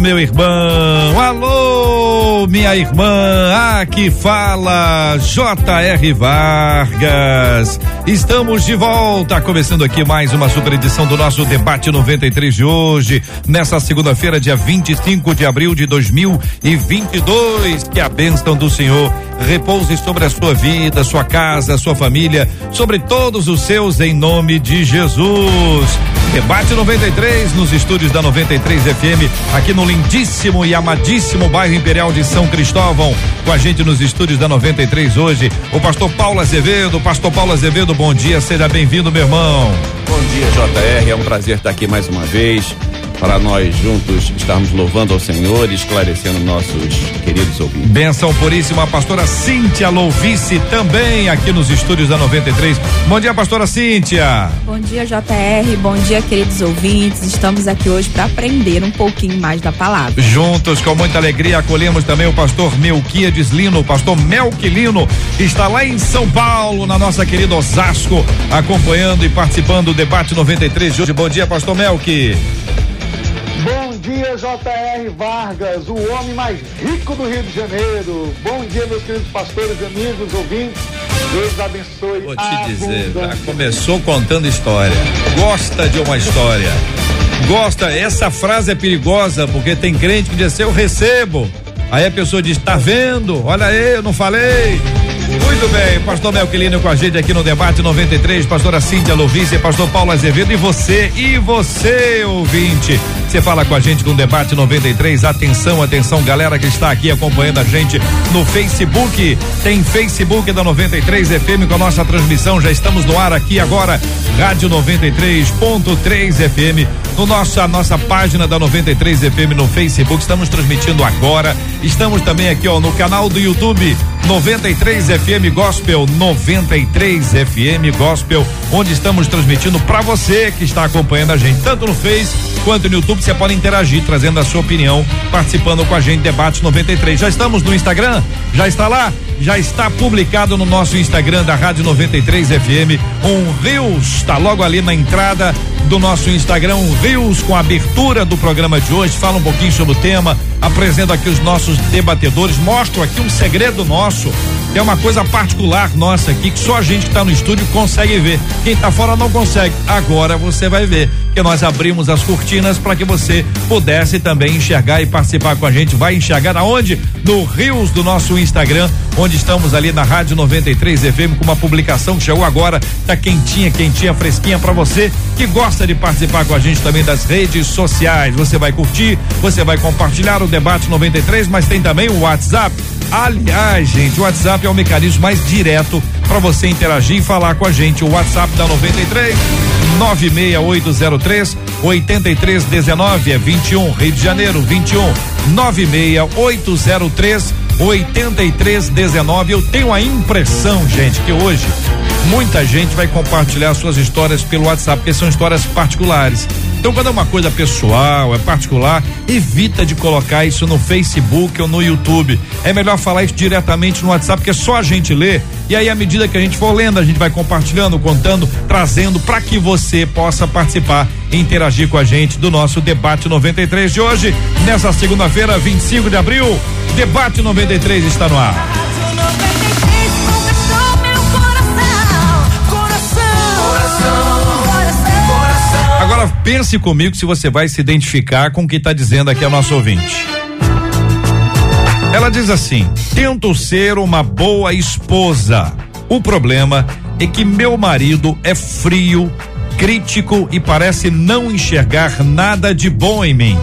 Meu irmão. Alô, minha irmã. Aqui fala J.R. Vargas. Estamos de volta, começando aqui mais uma super edição do nosso debate 93 de hoje, nessa segunda-feira, dia 25 de abril de 2022. Que a bênção do Senhor repouse sobre a sua vida, sua casa, sua família, sobre todos os seus, em nome de Jesus. Debate 93 nos estúdios da 93 FM, aqui no lindíssimo e amadíssimo bairro Imperial de São Cristóvão. Com a gente nos estúdios da 93 hoje, o pastor Paulo Azevedo. Pastor Paulo Azevedo, bom dia, seja bem-vindo, meu irmão. Bom dia, JR. É um prazer estar aqui mais uma vez para nós juntos estarmos louvando ao Senhor e esclarecendo nossos queridos ouvintes. Benção puríssima, a pastora Cíntia Louvice também aqui nos estúdios da 93. Bom dia, pastora Cíntia. Bom dia, JR. Bom dia, queridos ouvintes. Estamos aqui hoje para aprender um pouquinho mais da palavra. Juntos, com muita alegria, acolhemos também o pastor Melquiades Lino, o pastor Melquilino, está lá em São Paulo, na nossa querida Osasco, acompanhando e participando do debate 93 de hoje. Bom dia, pastor Melqui. Bom dia, J.R. Vargas, o homem mais rico do Rio de Janeiro. Bom dia, meus queridos pastores, amigos, ouvintes. Deus abençoe. Vou te dizer, já começou contando história. Gosta de uma história. Gosta, essa frase é perigosa porque tem crente que diz assim, eu recebo. Aí a pessoa diz, tá vendo? Olha aí, eu não falei. Muito bem, pastor Melquilino com a gente aqui no debate 93, pastora Cíntia Lovice, pastor Paulo Azevedo e você, e você, ouvinte. Você fala com a gente no debate 93. Atenção, atenção, galera que está aqui acompanhando a gente no Facebook. Tem Facebook da 93 FM com a nossa transmissão. Já estamos no ar aqui agora. Rádio 93.3 FM. No nosso, a nossa página da 93 FM no Facebook. Estamos transmitindo agora. Estamos também aqui, ó, no canal do YouTube 93 FM Gospel, 93 FM Gospel, onde estamos transmitindo para você que está acompanhando a gente, tanto no Face quanto no YouTube. Você pode interagir, trazendo a sua opinião, participando com a gente. Debate 93. Já estamos no Instagram? Já está lá? Já está publicado no nosso Instagram da Rádio 93 FM. Um Rios, está logo ali na entrada do nosso Instagram, um Rios com a abertura do programa de hoje. Fala um pouquinho sobre o tema, apresento aqui os nossos debatedores, mostro aqui um segredo nosso, que é uma coisa particular nossa aqui, que só a gente que está no estúdio consegue ver. Quem está fora não consegue. Agora você vai ver que nós abrimos as cortinas para que você pudesse também enxergar e participar com a gente. Vai enxergar aonde? No Rios do nosso Instagram, onde estamos ali na Rádio 93 FM com uma publicação que chegou agora, tá quentinha, quentinha, fresquinha para você que gosta de participar com a gente também das redes sociais. Você vai curtir, você vai compartilhar o debate 93, mas tem também o WhatsApp. Aliás, gente, o WhatsApp é o mecanismo mais direto para você interagir e falar com a gente. O WhatsApp da 93 96803 8319 é 21 Rio de Janeiro 21 96803 8319. Eu tenho a impressão, gente, que hoje muita gente vai compartilhar suas histórias pelo WhatsApp, porque são histórias particulares. Então, quando é uma coisa pessoal, é particular, evita de colocar isso no Facebook ou no YouTube. É melhor falar isso diretamente no WhatsApp, porque só a gente lê. E aí, à medida que a gente for lendo, a gente vai compartilhando, contando, trazendo para que você possa participar e interagir com a gente do nosso debate 93 de hoje, nessa segunda-feira, 25 de abril. Debate 93 está no ar. Pense comigo se você vai se identificar com o que está dizendo aqui a nosso ouvinte. Ela diz assim: tento ser uma boa esposa. O problema é que meu marido é frio, crítico e parece não enxergar nada de bom em mim.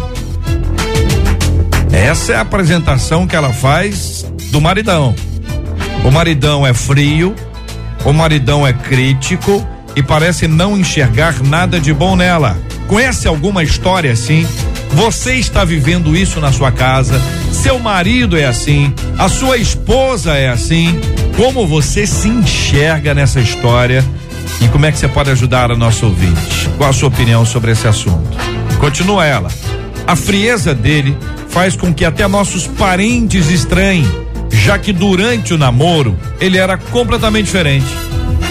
Essa é a apresentação que ela faz do maridão. O maridão é frio, o maridão é crítico e parece não enxergar nada de bom nela. Conhece alguma história assim? Você está vivendo isso na sua casa? Seu marido é assim? A sua esposa é assim? Como você se enxerga nessa história? E como é que você pode ajudar a nosso ouvinte? Qual a sua opinião sobre esse assunto? Continua ela. A frieza dele faz com que até nossos parentes estranhem, já que durante o namoro ele era completamente diferente.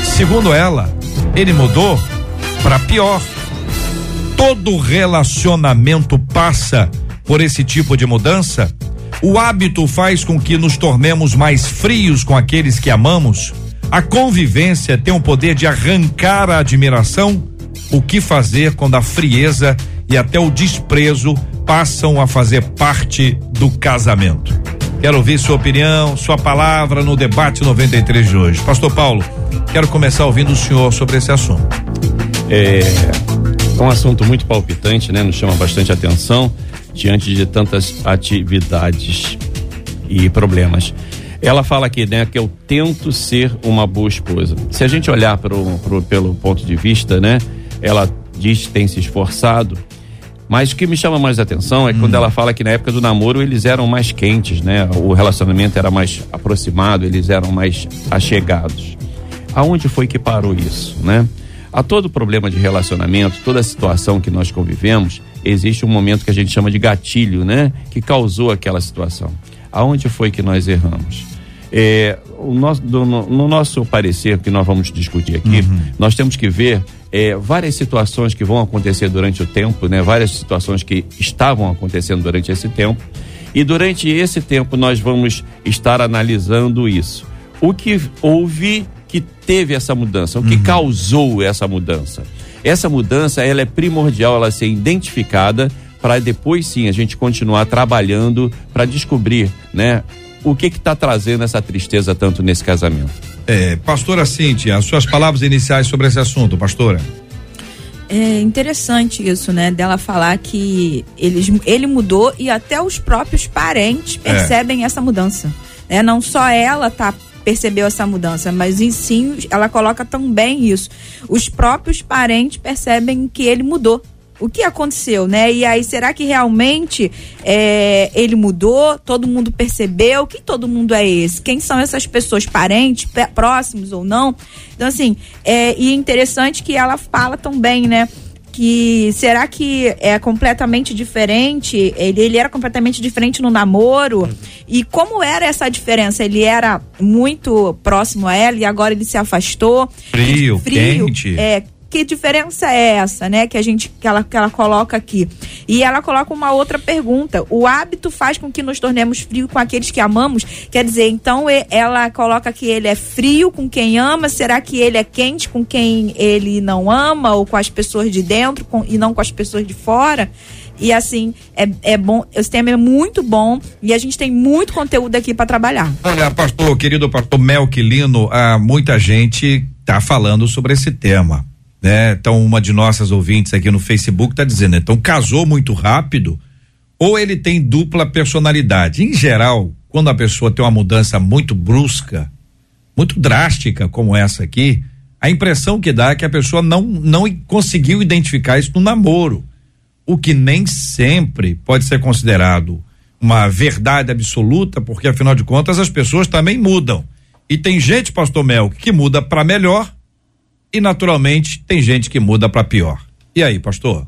Segundo ela, ele mudou para pior. Todo relacionamento passa por esse tipo de mudança. O hábito faz com que nos tornemos mais frios com aqueles que amamos a convivência tem o poder de arrancar a admiração. O que fazer quando a frieza e até o desprezo passam a fazer parte do casamento? Quero ouvir sua opinião, sua palavra no debate 93 de hoje. Pastor Paulo, quero começar ouvindo o senhor sobre esse assunto. É, é um assunto muito palpitante, né? Nos chama bastante atenção diante de tantas atividades e problemas. Ela fala aqui, né, que eu tento ser uma boa esposa. Se a gente olhar pro, pro, pelo ponto de vista, né, ela diz que tem se esforçado, mas o que me chama mais atenção é hum. quando ela fala que na época do namoro eles eram mais quentes, né? O relacionamento era mais aproximado, eles eram mais achegados. Aonde foi que parou isso, né? A todo problema de relacionamento, toda situação que nós convivemos, existe um momento que a gente chama de gatilho, né? Que causou aquela situação. Aonde foi que nós erramos? É, o nosso, do, no, no, nosso parecer, que nós vamos discutir aqui, uhum. nós temos que ver é, várias situações que vão acontecer durante o tempo, né? várias situações que estavam acontecendo durante esse tempo. E durante esse tempo nós vamos estar analisando isso. O que houve que teve essa mudança? O que uhum. causou essa mudança? Essa mudança ela é primordial ela ser identificada para depois sim a gente continuar trabalhando para descobrir, né, o que está trazendo essa tristeza tanto nesse casamento. É, pastora Cíntia, as suas palavras iniciais sobre esse assunto, pastora. É interessante isso, né? Dela falar que eles, ele mudou e até os próprios parentes é. percebem é. essa mudança. É, não só ela tá percebeu essa mudança, mas em sim ela coloca também isso. Os próprios parentes percebem que ele mudou o que aconteceu, né? E aí, será que realmente é, ele mudou? Todo mundo percebeu? Que todo mundo é esse? Quem são essas pessoas, parentes, próximos ou não? Então, assim, é, e é interessante que ela fala também, né? Que será que é completamente diferente? Ele, ele era completamente diferente no namoro? E como era essa diferença? Ele era muito próximo a ela e agora ele se afastou. Frio, frio quente. É, que diferença é essa, né? Que a gente que ela, que ela coloca aqui. E ela coloca uma outra pergunta. O hábito faz com que nos tornemos frios com aqueles que amamos. Quer dizer, então ela coloca que ele é frio com quem ama. Será que ele é quente com quem ele não ama ou com as pessoas de dentro com, e não com as pessoas de fora? E assim, é, é bom, esse tema é muito bom e a gente tem muito conteúdo aqui para trabalhar. Olha, pastor, querido pastor Melquilino, ah, muita gente tá falando sobre esse tema né? Então, uma de nossas ouvintes aqui no Facebook está dizendo, então casou muito rápido ou ele tem dupla personalidade. Em geral, quando a pessoa tem uma mudança muito brusca, muito drástica como essa aqui, a impressão que dá é que a pessoa não não conseguiu identificar isso no namoro, o que nem sempre pode ser considerado uma verdade absoluta, porque afinal de contas as pessoas também mudam. E tem gente, pastor Mel, que muda para melhor e naturalmente tem gente que muda para pior. E aí, pastor?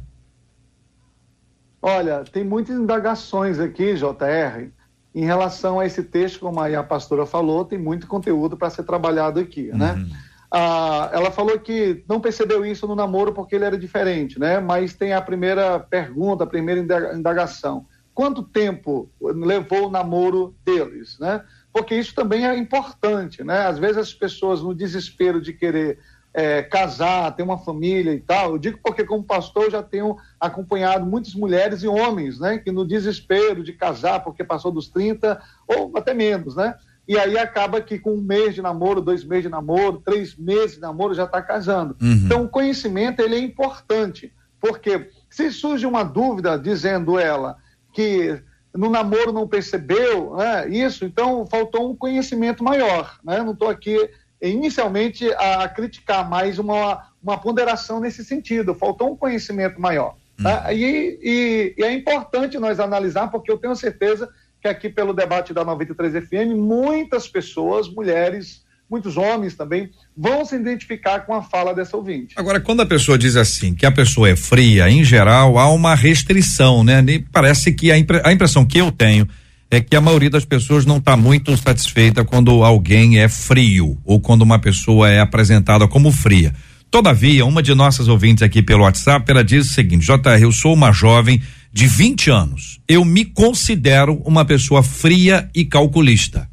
Olha, tem muitas indagações aqui, JR, em relação a esse texto, como aí a pastora falou, tem muito conteúdo para ser trabalhado aqui, né? uhum. né? Ah, ela falou que não percebeu isso no namoro porque ele era diferente, né? Mas tem a primeira pergunta, a primeira indagação. Quanto tempo levou o namoro deles, né? Porque isso também é importante, né? Às vezes as pessoas, no desespero de querer é, casar, ter uma família e tal. Eu digo porque, como pastor, eu já tenho acompanhado muitas mulheres e homens, né, que no desespero de casar, porque passou dos 30 ou até menos, né? E aí acaba que com um mês de namoro, dois meses de namoro, três meses de namoro já está casando. Uhum. Então, o conhecimento ele é importante, porque se surge uma dúvida dizendo ela que no namoro não percebeu né, isso, então faltou um conhecimento maior. Né? Não estou aqui inicialmente a criticar mais uma, uma ponderação nesse sentido. Faltou um conhecimento maior. Tá? Hum. E, e, e é importante nós analisar, porque eu tenho certeza que aqui pelo debate da 93 FM, muitas pessoas, mulheres, muitos homens também, vão se identificar com a fala dessa ouvinte. Agora, quando a pessoa diz assim, que a pessoa é fria, em geral, há uma restrição, né? E parece que a, impre a impressão que eu tenho é que a maioria das pessoas não está muito satisfeita quando alguém é frio ou quando uma pessoa é apresentada como fria. Todavia, uma de nossas ouvintes aqui pelo WhatsApp, ela diz o seguinte: JR, eu sou uma jovem de 20 anos. Eu me considero uma pessoa fria e calculista.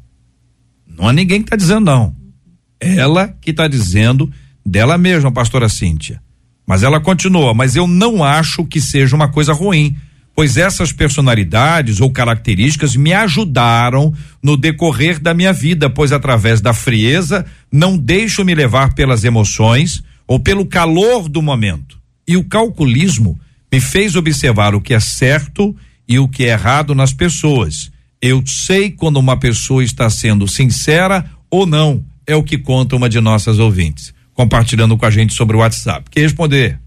Não há ninguém que está dizendo não. Ela que está dizendo dela mesma, pastora Cíntia. Mas ela continua, mas eu não acho que seja uma coisa ruim, pois essas personalidades ou características me ajudaram no decorrer da minha vida, pois através da frieza não deixo me levar pelas emoções ou pelo calor do momento. E o calculismo me fez observar o que é certo e o que é errado nas pessoas. Eu sei quando uma pessoa está sendo sincera ou não, é o que conta uma de nossas ouvintes, compartilhando com a gente sobre o WhatsApp. Quer responder?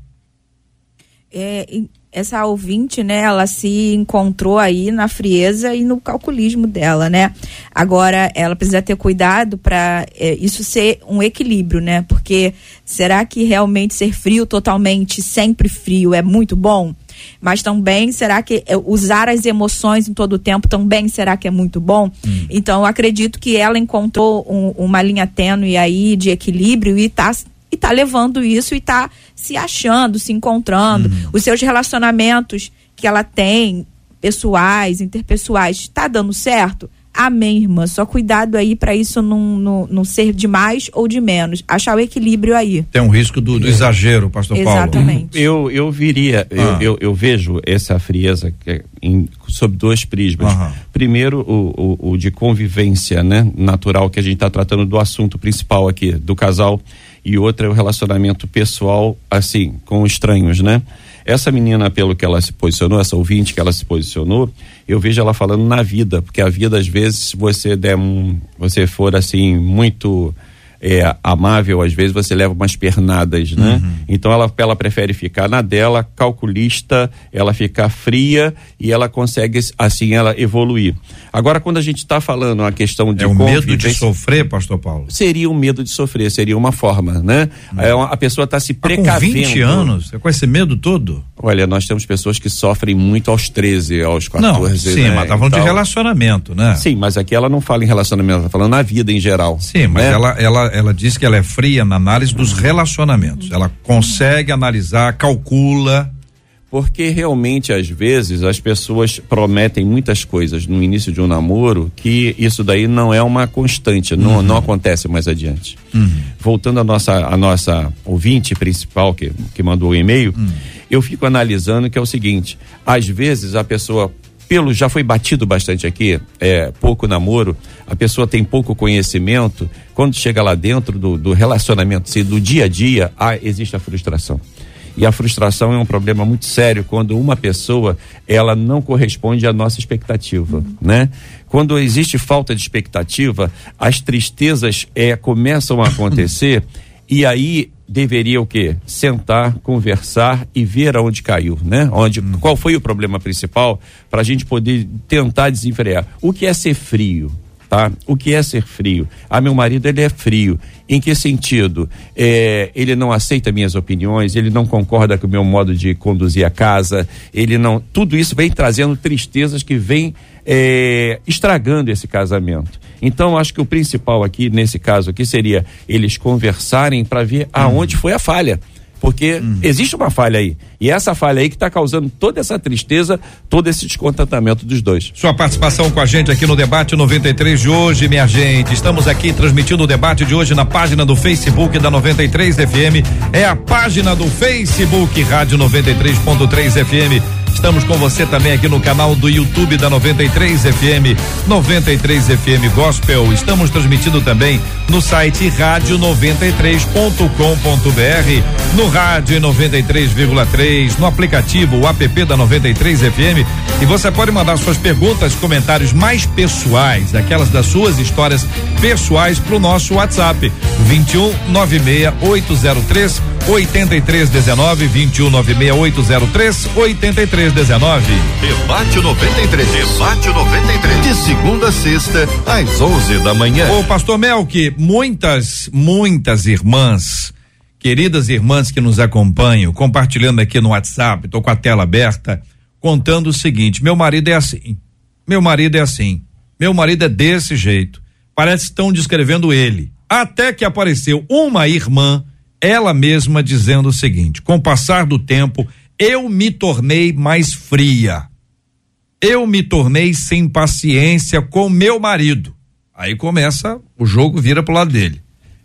É, essa ouvinte, né, ela se encontrou aí na frieza e no calculismo dela, né? Agora, ela precisa ter cuidado para é, isso ser um equilíbrio, né? Porque será que realmente ser frio totalmente, sempre frio, é muito bom? Mas também, será que é, usar as emoções em todo o tempo também será que é muito bom? Hum. Então, acredito que ela encontrou um, uma linha tênue aí de equilíbrio e está e tá levando isso e tá se achando, se encontrando. Uhum. Os seus relacionamentos que ela tem, pessoais, interpessoais, está dando certo? Amém, irmã. Só cuidado aí para isso não, não, não, ser de mais ou de menos. Achar o equilíbrio aí. Tem um risco do, do exagero, pastor Exatamente. Paulo. Exatamente. Eu, eu viria, ah. eu, eu, eu, vejo essa frieza é em, sob dois prismas. Uhum. Primeiro, o, o, o, de convivência né, natural, que a gente está tratando do assunto principal aqui, do casal e outra é o relacionamento pessoal, assim, com estranhos, né? Essa menina, pelo que ela se posicionou, essa ouvinte que ela se posicionou, eu vejo ela falando na vida, porque a vida, às vezes, se você der um, você for assim, muito é, amável, às vezes você leva umas pernadas, né? Uhum. Então ela, ela prefere ficar na dela, calculista, ela ficar fria e ela consegue, assim, ela evoluir. Agora, quando a gente está falando a questão de. É o medo de sofrer, pastor Paulo? Seria um medo de sofrer, seria uma forma, né? Uhum. É uma, a pessoa está se precavendo. com 20 anos, é com esse medo todo? Olha, nós temos pessoas que sofrem muito aos 13, aos 14. Não, sim, né? mas tá falando de relacionamento, né? Sim, mas aqui ela não fala em relacionamento, tá falando na vida em geral. Sim, mas né? ela, ela, ela diz que ela é fria na análise dos relacionamentos. Ela consegue analisar, calcula. Porque realmente, às vezes, as pessoas prometem muitas coisas no início de um namoro que isso daí não é uma constante, não, uhum. não acontece mais adiante. Uhum. Voltando à nossa, à nossa ouvinte principal que, que mandou o e-mail, uhum. eu fico analisando que é o seguinte: às vezes a pessoa pelo já foi batido bastante aqui, é, pouco namoro, a pessoa tem pouco conhecimento, quando chega lá dentro do, do relacionamento, do dia a dia, ah, existe a frustração. E a frustração é um problema muito sério quando uma pessoa ela não corresponde à nossa expectativa, uhum. né? Quando existe falta de expectativa, as tristezas é, começam a acontecer e aí deveria o quê? Sentar, conversar e ver aonde caiu, né? Onde, hum. Qual foi o problema principal para a gente poder tentar desenfrear. O que é ser frio? Tá? O que é ser frio? Ah, meu marido ele é frio. Em que sentido? É, ele não aceita minhas opiniões, ele não concorda com o meu modo de conduzir a casa, ele não. Tudo isso vem trazendo tristezas que vem é, estragando esse casamento. Então, acho que o principal aqui, nesse caso aqui, seria eles conversarem para ver aonde foi a falha porque uhum. existe uma falha aí. E é essa falha aí que está causando toda essa tristeza, todo esse descontentamento dos dois. Sua participação com a gente aqui no debate 93 de hoje, minha gente. Estamos aqui transmitindo o debate de hoje na página do Facebook da 93 FM. É a página do Facebook Rádio 93.3 FM. Estamos com você também aqui no canal do YouTube da 93 FM, 93 FM Gospel. Estamos transmitindo também no site rádio93.com.br, no rádio 93,3, no aplicativo o app da 93 FM. E você pode mandar suas perguntas, comentários mais pessoais, aquelas das suas histórias pessoais para o nosso WhatsApp 21 96 803 8319 2196803 8319. Debate 93. Debate 93. De segunda a sexta, às 11 da manhã. Ô, pastor Melk, muitas, muitas irmãs, queridas irmãs que nos acompanham, compartilhando aqui no WhatsApp, tô com a tela aberta, contando o seguinte: meu marido é assim. Meu marido é assim. Meu marido é desse jeito. Parece que estão descrevendo ele. Até que apareceu uma irmã, ela mesma dizendo o seguinte: com o passar do tempo, eu me tornei mais fria. Eu me tornei sem paciência com meu marido. Aí começa, o jogo vira pro lado dele.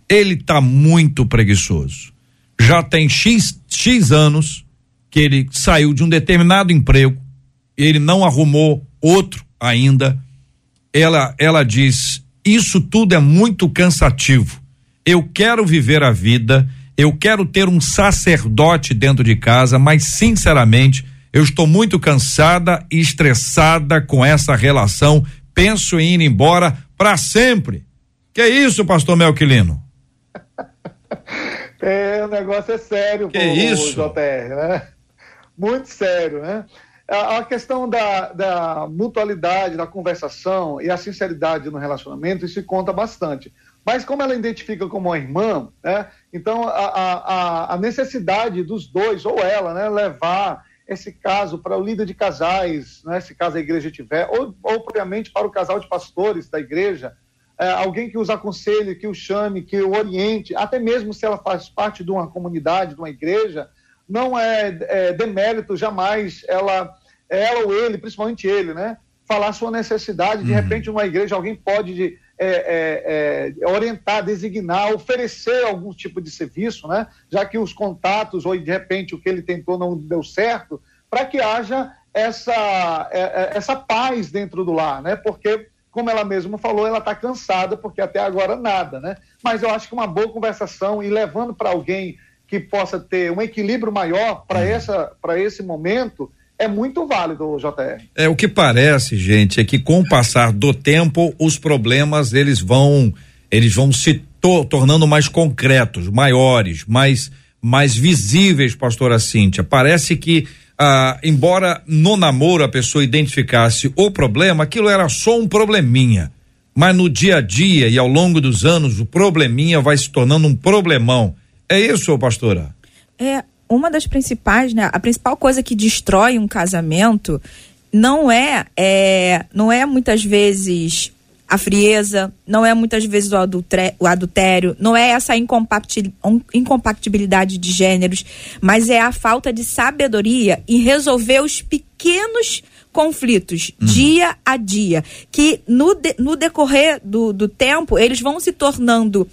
Ele tá muito preguiçoso. Já tem X, X anos que ele saiu de um determinado emprego, ele não arrumou outro ainda. Ela, ela diz: Isso tudo é muito cansativo. Eu quero viver a vida, eu quero ter um sacerdote dentro de casa, mas sinceramente, eu estou muito cansada e estressada com essa relação. Penso em ir embora para sempre. Que isso, pastor Melquilino? É, o negócio é sério, que pô, isso? JR, né? Muito sério, né? a questão da, da, mutualidade, da conversação e a sinceridade no relacionamento, isso conta bastante. Mas como ela identifica como uma irmã, né, então a, a, a necessidade dos dois, ou ela, né, levar esse caso para o líder de casais, né, se caso a igreja tiver, ou, ou propriamente para o casal de pastores da igreja, é, alguém que os aconselhe, que o chame, que o oriente, até mesmo se ela faz parte de uma comunidade, de uma igreja, não é, é demérito jamais ela, ela ou ele, principalmente ele, né? Falar sua necessidade. De uhum. repente, numa igreja, alguém pode é, é, é, orientar, designar, oferecer algum tipo de serviço, né? Já que os contatos, ou de repente o que ele tentou não deu certo, para que haja essa, é, é, essa paz dentro do lar, né? Porque como ela mesma falou, ela está cansada, porque até agora nada, né? Mas eu acho que uma boa conversação e levando para alguém que possa ter um equilíbrio maior para uhum. para esse momento é muito válido, JR. É o que parece, gente, é que com o passar do tempo os problemas eles vão eles vão se to tornando mais concretos, maiores, mais mais visíveis, pastora Cíntia. Parece que ah, embora no namoro a pessoa identificasse o problema, aquilo era só um probleminha. Mas no dia a dia e ao longo dos anos, o probleminha vai se tornando um problemão. É isso, pastora? É, uma das principais, né? A principal coisa que destrói um casamento não é, é não é muitas vezes a frieza, não é muitas vezes o, adultré, o adultério, não é essa incompatibilidade de gêneros, mas é a falta de sabedoria em resolver os pequenos conflitos uhum. dia a dia, que no, de, no decorrer do, do tempo eles vão se tornando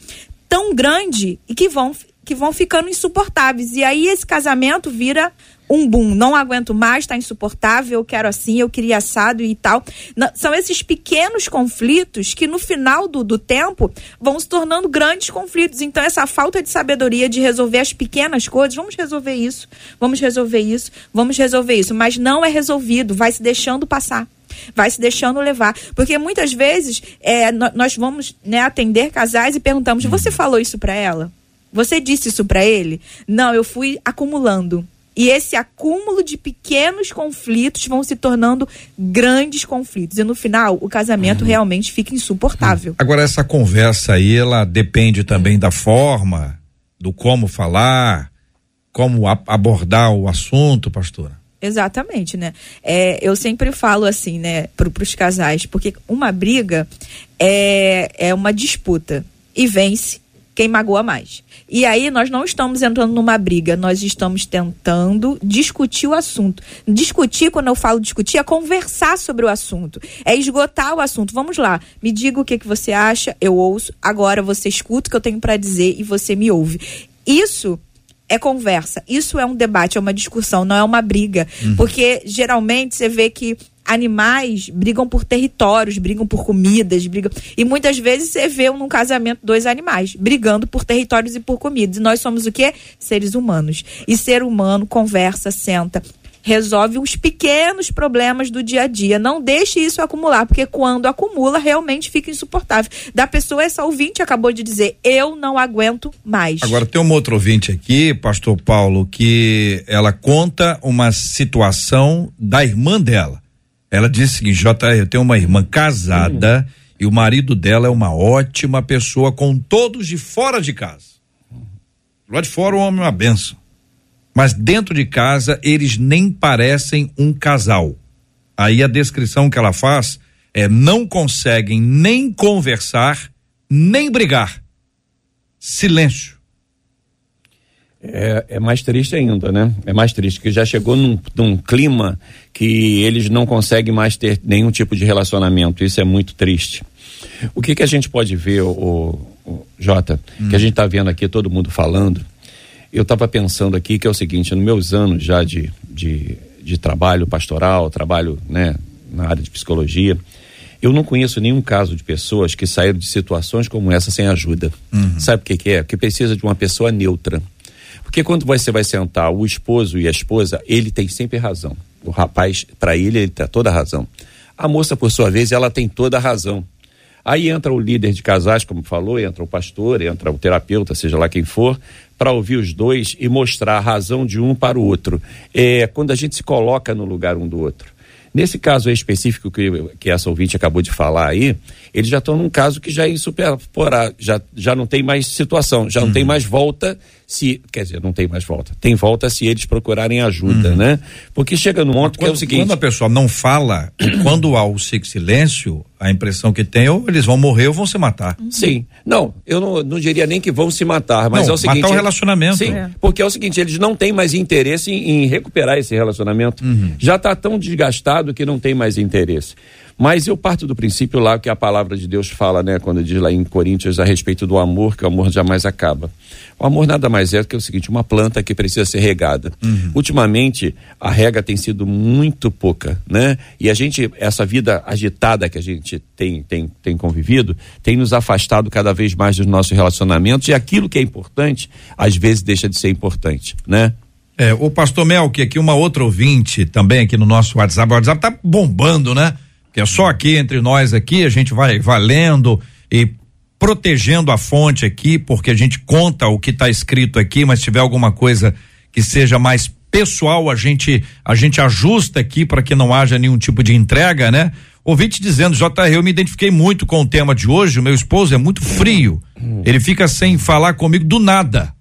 tão grande e que vão que vão ficando insuportáveis. E aí esse casamento vira um boom. Não aguento mais, está insuportável, eu quero assim, eu queria assado e tal. Não, são esses pequenos conflitos que no final do, do tempo vão se tornando grandes conflitos. Então, essa falta de sabedoria de resolver as pequenas coisas, vamos resolver isso, vamos resolver isso, vamos resolver isso. Mas não é resolvido, vai se deixando passar vai se deixando levar. Porque muitas vezes é, nós vamos né, atender casais e perguntamos: você falou isso para ela? Você disse isso para ele? Não, eu fui acumulando. E esse acúmulo de pequenos conflitos vão se tornando grandes conflitos. E no final, o casamento uhum. realmente fica insuportável. Agora, essa conversa aí, ela depende também da forma, do como falar, como abordar o assunto, pastora. Exatamente, né? É, eu sempre falo assim, né, para os casais, porque uma briga é, é uma disputa e vence quem magoa mais. E aí nós não estamos entrando numa briga, nós estamos tentando discutir o assunto. Discutir, quando eu falo discutir, é conversar sobre o assunto, é esgotar o assunto. Vamos lá, me diga o que, que você acha, eu ouço, agora você escuta o que eu tenho para dizer e você me ouve. Isso é conversa, isso é um debate, é uma discussão, não é uma briga. Uhum. Porque geralmente você vê que animais brigam por territórios, brigam por comidas, brigam. E muitas vezes você vê num casamento dois animais brigando por territórios e por comidas. E nós somos o quê? Seres humanos. E ser humano conversa, senta, resolve os pequenos problemas do dia a dia. Não deixe isso acumular, porque quando acumula, realmente fica insuportável. Da pessoa, essa ouvinte acabou de dizer: eu não aguento mais. Agora, tem uma outra ouvinte aqui, Pastor Paulo, que ela conta uma situação da irmã dela. Ela disse o seguinte: JR, eu tenho uma irmã casada uhum. e o marido dela é uma ótima pessoa com todos de fora de casa. Lá de fora o homem é uma benção. Mas dentro de casa eles nem parecem um casal. Aí a descrição que ela faz é não conseguem nem conversar, nem brigar. Silêncio. É, é, mais triste ainda, né? É mais triste, que já chegou num, num, clima que eles não conseguem mais ter nenhum tipo de relacionamento. Isso é muito triste. O que, que a gente pode ver, o, o Jota, hum. que a gente está vendo aqui, todo mundo falando. Eu estava pensando aqui que é o seguinte: nos meus anos já de, de, de trabalho pastoral, trabalho né, na área de psicologia, eu não conheço nenhum caso de pessoas que saíram de situações como essa sem ajuda. Uhum. Sabe o que, que é? Que precisa de uma pessoa neutra porque quando você vai sentar o esposo e a esposa, ele tem sempre razão. O rapaz, para ele, ele tem toda a razão. A moça, por sua vez, ela tem toda a razão. Aí entra o líder de casais, como falou, entra o pastor, entra o terapeuta, seja lá quem for, para ouvir os dois e mostrar a razão de um para o outro. É quando a gente se coloca no lugar um do outro. Nesse caso específico que, que essa ouvinte acabou de falar aí, eles já estão num caso que já é insuperável, já, já não tem mais situação, já uhum. não tem uhum. mais volta se, quer dizer, não tem mais volta. Tem volta se eles procurarem ajuda, uhum. né? Porque chega no ponto que é o seguinte... Quando a pessoa não fala, quando há o silêncio, a impressão que tem ou eles vão morrer ou vão se matar. Uhum. Sim. Não, eu não, não diria nem que vão se matar, mas não, é o seguinte... matar o relacionamento. Sim, é. porque é o seguinte, eles não têm mais interesse em, em recuperar esse relacionamento. Uhum. Já está tão desgastado que não tem mais interesse. Mas eu parto do princípio lá que a palavra de Deus fala, né, quando diz lá em Coríntios a respeito do amor, que o amor jamais acaba. O amor nada mais é do que o seguinte, uma planta que precisa ser regada. Uhum. Ultimamente, a rega tem sido muito pouca, né? E a gente, essa vida agitada que a gente tem, tem, tem convivido, tem nos afastado cada vez mais dos nossos relacionamentos e aquilo que é importante, às vezes deixa de ser importante, né? É, o pastor Mel, que aqui uma outra ouvinte também aqui no nosso WhatsApp, o WhatsApp tá bombando, né? Que é só aqui entre nós aqui, a gente vai valendo e protegendo a fonte aqui, porque a gente conta o que está escrito aqui, mas se tiver alguma coisa que seja mais pessoal, a gente a gente ajusta aqui para que não haja nenhum tipo de entrega, né? Ouvinte dizendo, JR, eu me identifiquei muito com o tema de hoje, o meu esposo é muito frio. Ele fica sem falar comigo do nada.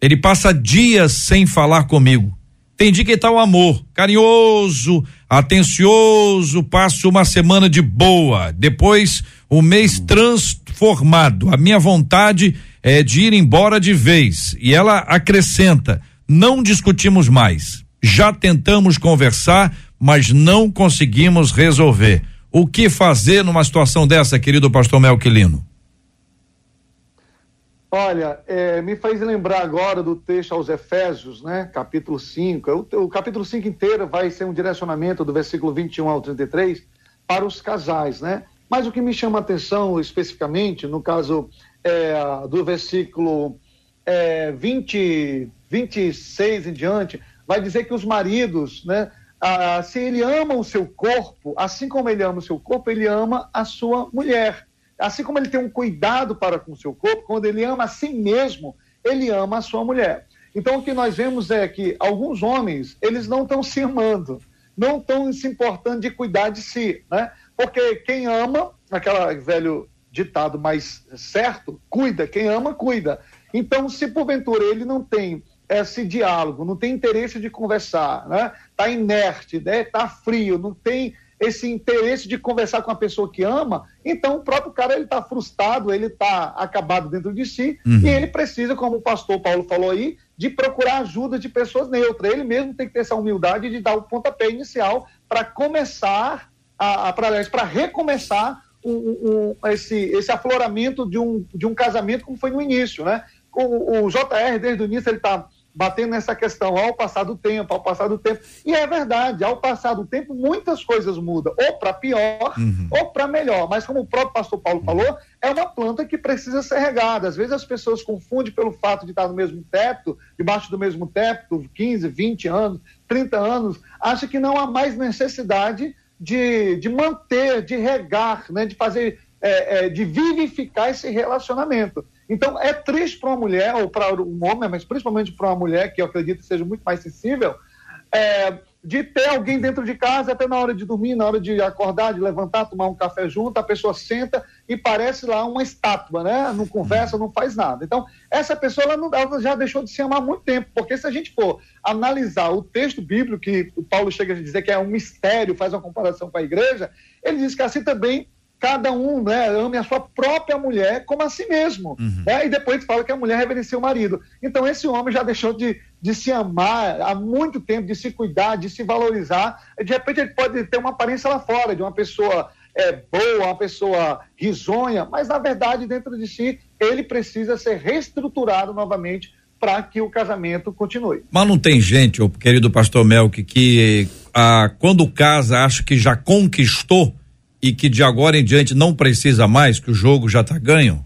Ele passa dias sem falar comigo. Tem dia que tá o amor, carinhoso, atencioso, passo uma semana de boa, depois o mês transformado. A minha vontade é de ir embora de vez. E ela acrescenta: não discutimos mais. Já tentamos conversar, mas não conseguimos resolver. O que fazer numa situação dessa, querido pastor Melquilino? Olha, é, me faz lembrar agora do texto aos Efésios, né? Capítulo 5. O, o, capítulo 5 inteiro vai ser um direcionamento do versículo 21 ao 33 para os casais, né? Mas o que me chama a atenção especificamente, no caso é, do versículo é, 20, 26 em diante, vai dizer que os maridos, né? Ah, se ele ama o seu corpo, assim como ele ama o seu corpo, ele ama a sua mulher assim como ele tem um cuidado para com o seu corpo, quando ele ama a si mesmo, ele ama a sua mulher. Então o que nós vemos é que alguns homens, eles não estão se amando, não estão se importando de cuidar de si, né? Porque quem ama, aquele velho ditado mais certo, cuida, quem ama, cuida. Então, se porventura ele não tem esse diálogo, não tem interesse de conversar, né? Tá inerte, né? Tá frio, não tem esse interesse de conversar com a pessoa que ama, então o próprio cara ele está frustrado, ele está acabado dentro de si uhum. e ele precisa, como o pastor Paulo falou aí, de procurar ajuda de pessoas neutras. Ele mesmo tem que ter essa humildade de dar o pontapé inicial para começar, a, a para recomeçar um, um, esse, esse afloramento de um, de um casamento como foi no início, né? O, o JR, desde o início, ele está batendo nessa questão ao passar do tempo, ao passar do tempo. E é verdade, ao passar do tempo, muitas coisas mudam, ou para pior, uhum. ou para melhor. Mas como o próprio pastor Paulo falou, é uma planta que precisa ser regada. Às vezes as pessoas confundem pelo fato de estar no mesmo teto, debaixo do mesmo teto, 15, 20 anos, 30 anos, acha que não há mais necessidade de, de manter, de regar, né, de fazer, é, é, de vivificar esse relacionamento. Então, é triste para uma mulher, ou para um homem, mas principalmente para uma mulher, que eu acredito seja muito mais sensível, é, de ter alguém dentro de casa até na hora de dormir, na hora de acordar, de levantar, tomar um café junto, a pessoa senta e parece lá uma estátua, né? Não conversa, não faz nada. Então, essa pessoa ela não, ela já deixou de se amar há muito tempo, porque se a gente for analisar o texto bíblico, que o Paulo chega a dizer que é um mistério, faz uma comparação com a igreja, ele diz que assim também cada um né, ame a sua própria mulher como a si mesmo. Uhum. Né? E depois fala que a mulher reverencia o marido. Então, esse homem já deixou de, de se amar há muito tempo, de se cuidar, de se valorizar. De repente, ele pode ter uma aparência lá fora, de uma pessoa é, boa, uma pessoa risonha, mas, na verdade, dentro de si, ele precisa ser reestruturado novamente para que o casamento continue. Mas não tem gente, o querido pastor Melk, que ah, quando casa acha que já conquistou e que de agora em diante não precisa mais, que o jogo já está ganho?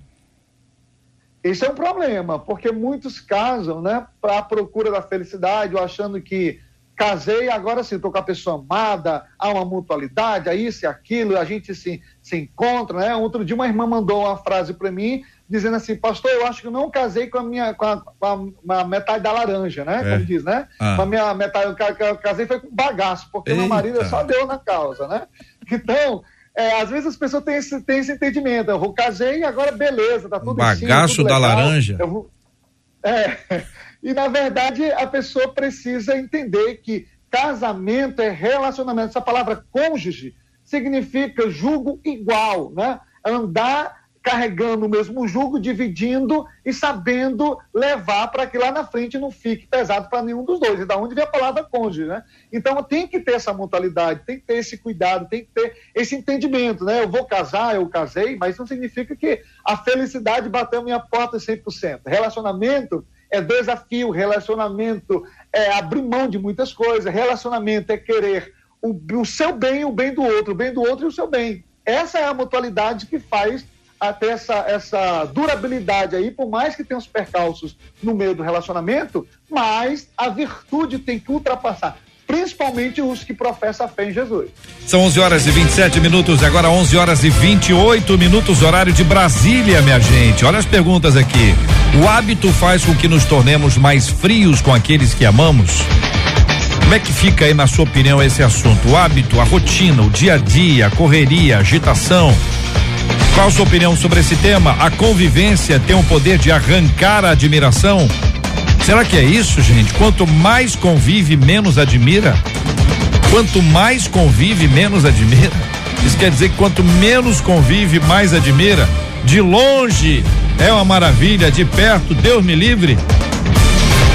Isso é um problema, porque muitos casam, né, para a procura da felicidade, ou achando que casei, agora sim, estou com a pessoa amada, há uma mutualidade, há isso e aquilo, a gente se, se encontra, né? Outro dia uma irmã mandou uma frase para mim, dizendo assim, pastor, eu acho que eu não casei com a minha, com a, com a metade da laranja, né? É. Como diz, né? Ah. Com a minha metade, eu casei foi com bagaço, porque Eita. meu marido só deu na causa, né? Então, é, às vezes as pessoas têm esse, têm esse entendimento. Eu vou casei e agora beleza, tá tudo Bagaço cima, da laranja. Vou... É. E na verdade a pessoa precisa entender que casamento é relacionamento. Essa palavra cônjuge significa julgo igual, né? Andar carregando o mesmo jugo, dividindo e sabendo levar para que lá na frente não fique pesado para nenhum dos dois. E da onde vem a palavra cônjuge, né? Então tem que ter essa mutualidade, tem que ter esse cuidado, tem que ter esse entendimento, né? Eu vou casar, eu casei, mas não significa que a felicidade bateu minha porta 100%. Relacionamento é desafio, relacionamento é abrir mão de muitas coisas, relacionamento é querer o, o seu bem e o bem do outro, o bem do outro e o seu bem. Essa é a mutualidade que faz até essa, essa durabilidade aí, por mais que tenha os percalços no meio do relacionamento, mas a virtude tem que ultrapassar principalmente os que professam a fé em Jesus. São 11 horas e 27 minutos, agora 11 horas e 28 minutos, horário de Brasília, minha gente. Olha as perguntas aqui. O hábito faz com que nos tornemos mais frios com aqueles que amamos? Como é que fica aí, na sua opinião, esse assunto? O hábito, a rotina, o dia a dia, a correria, a agitação, qual sua opinião sobre esse tema? A convivência tem o poder de arrancar a admiração? Será que é isso, gente? Quanto mais convive, menos admira? Quanto mais convive, menos admira? Isso quer dizer que quanto menos convive, mais admira? De longe é uma maravilha, de perto, Deus me livre.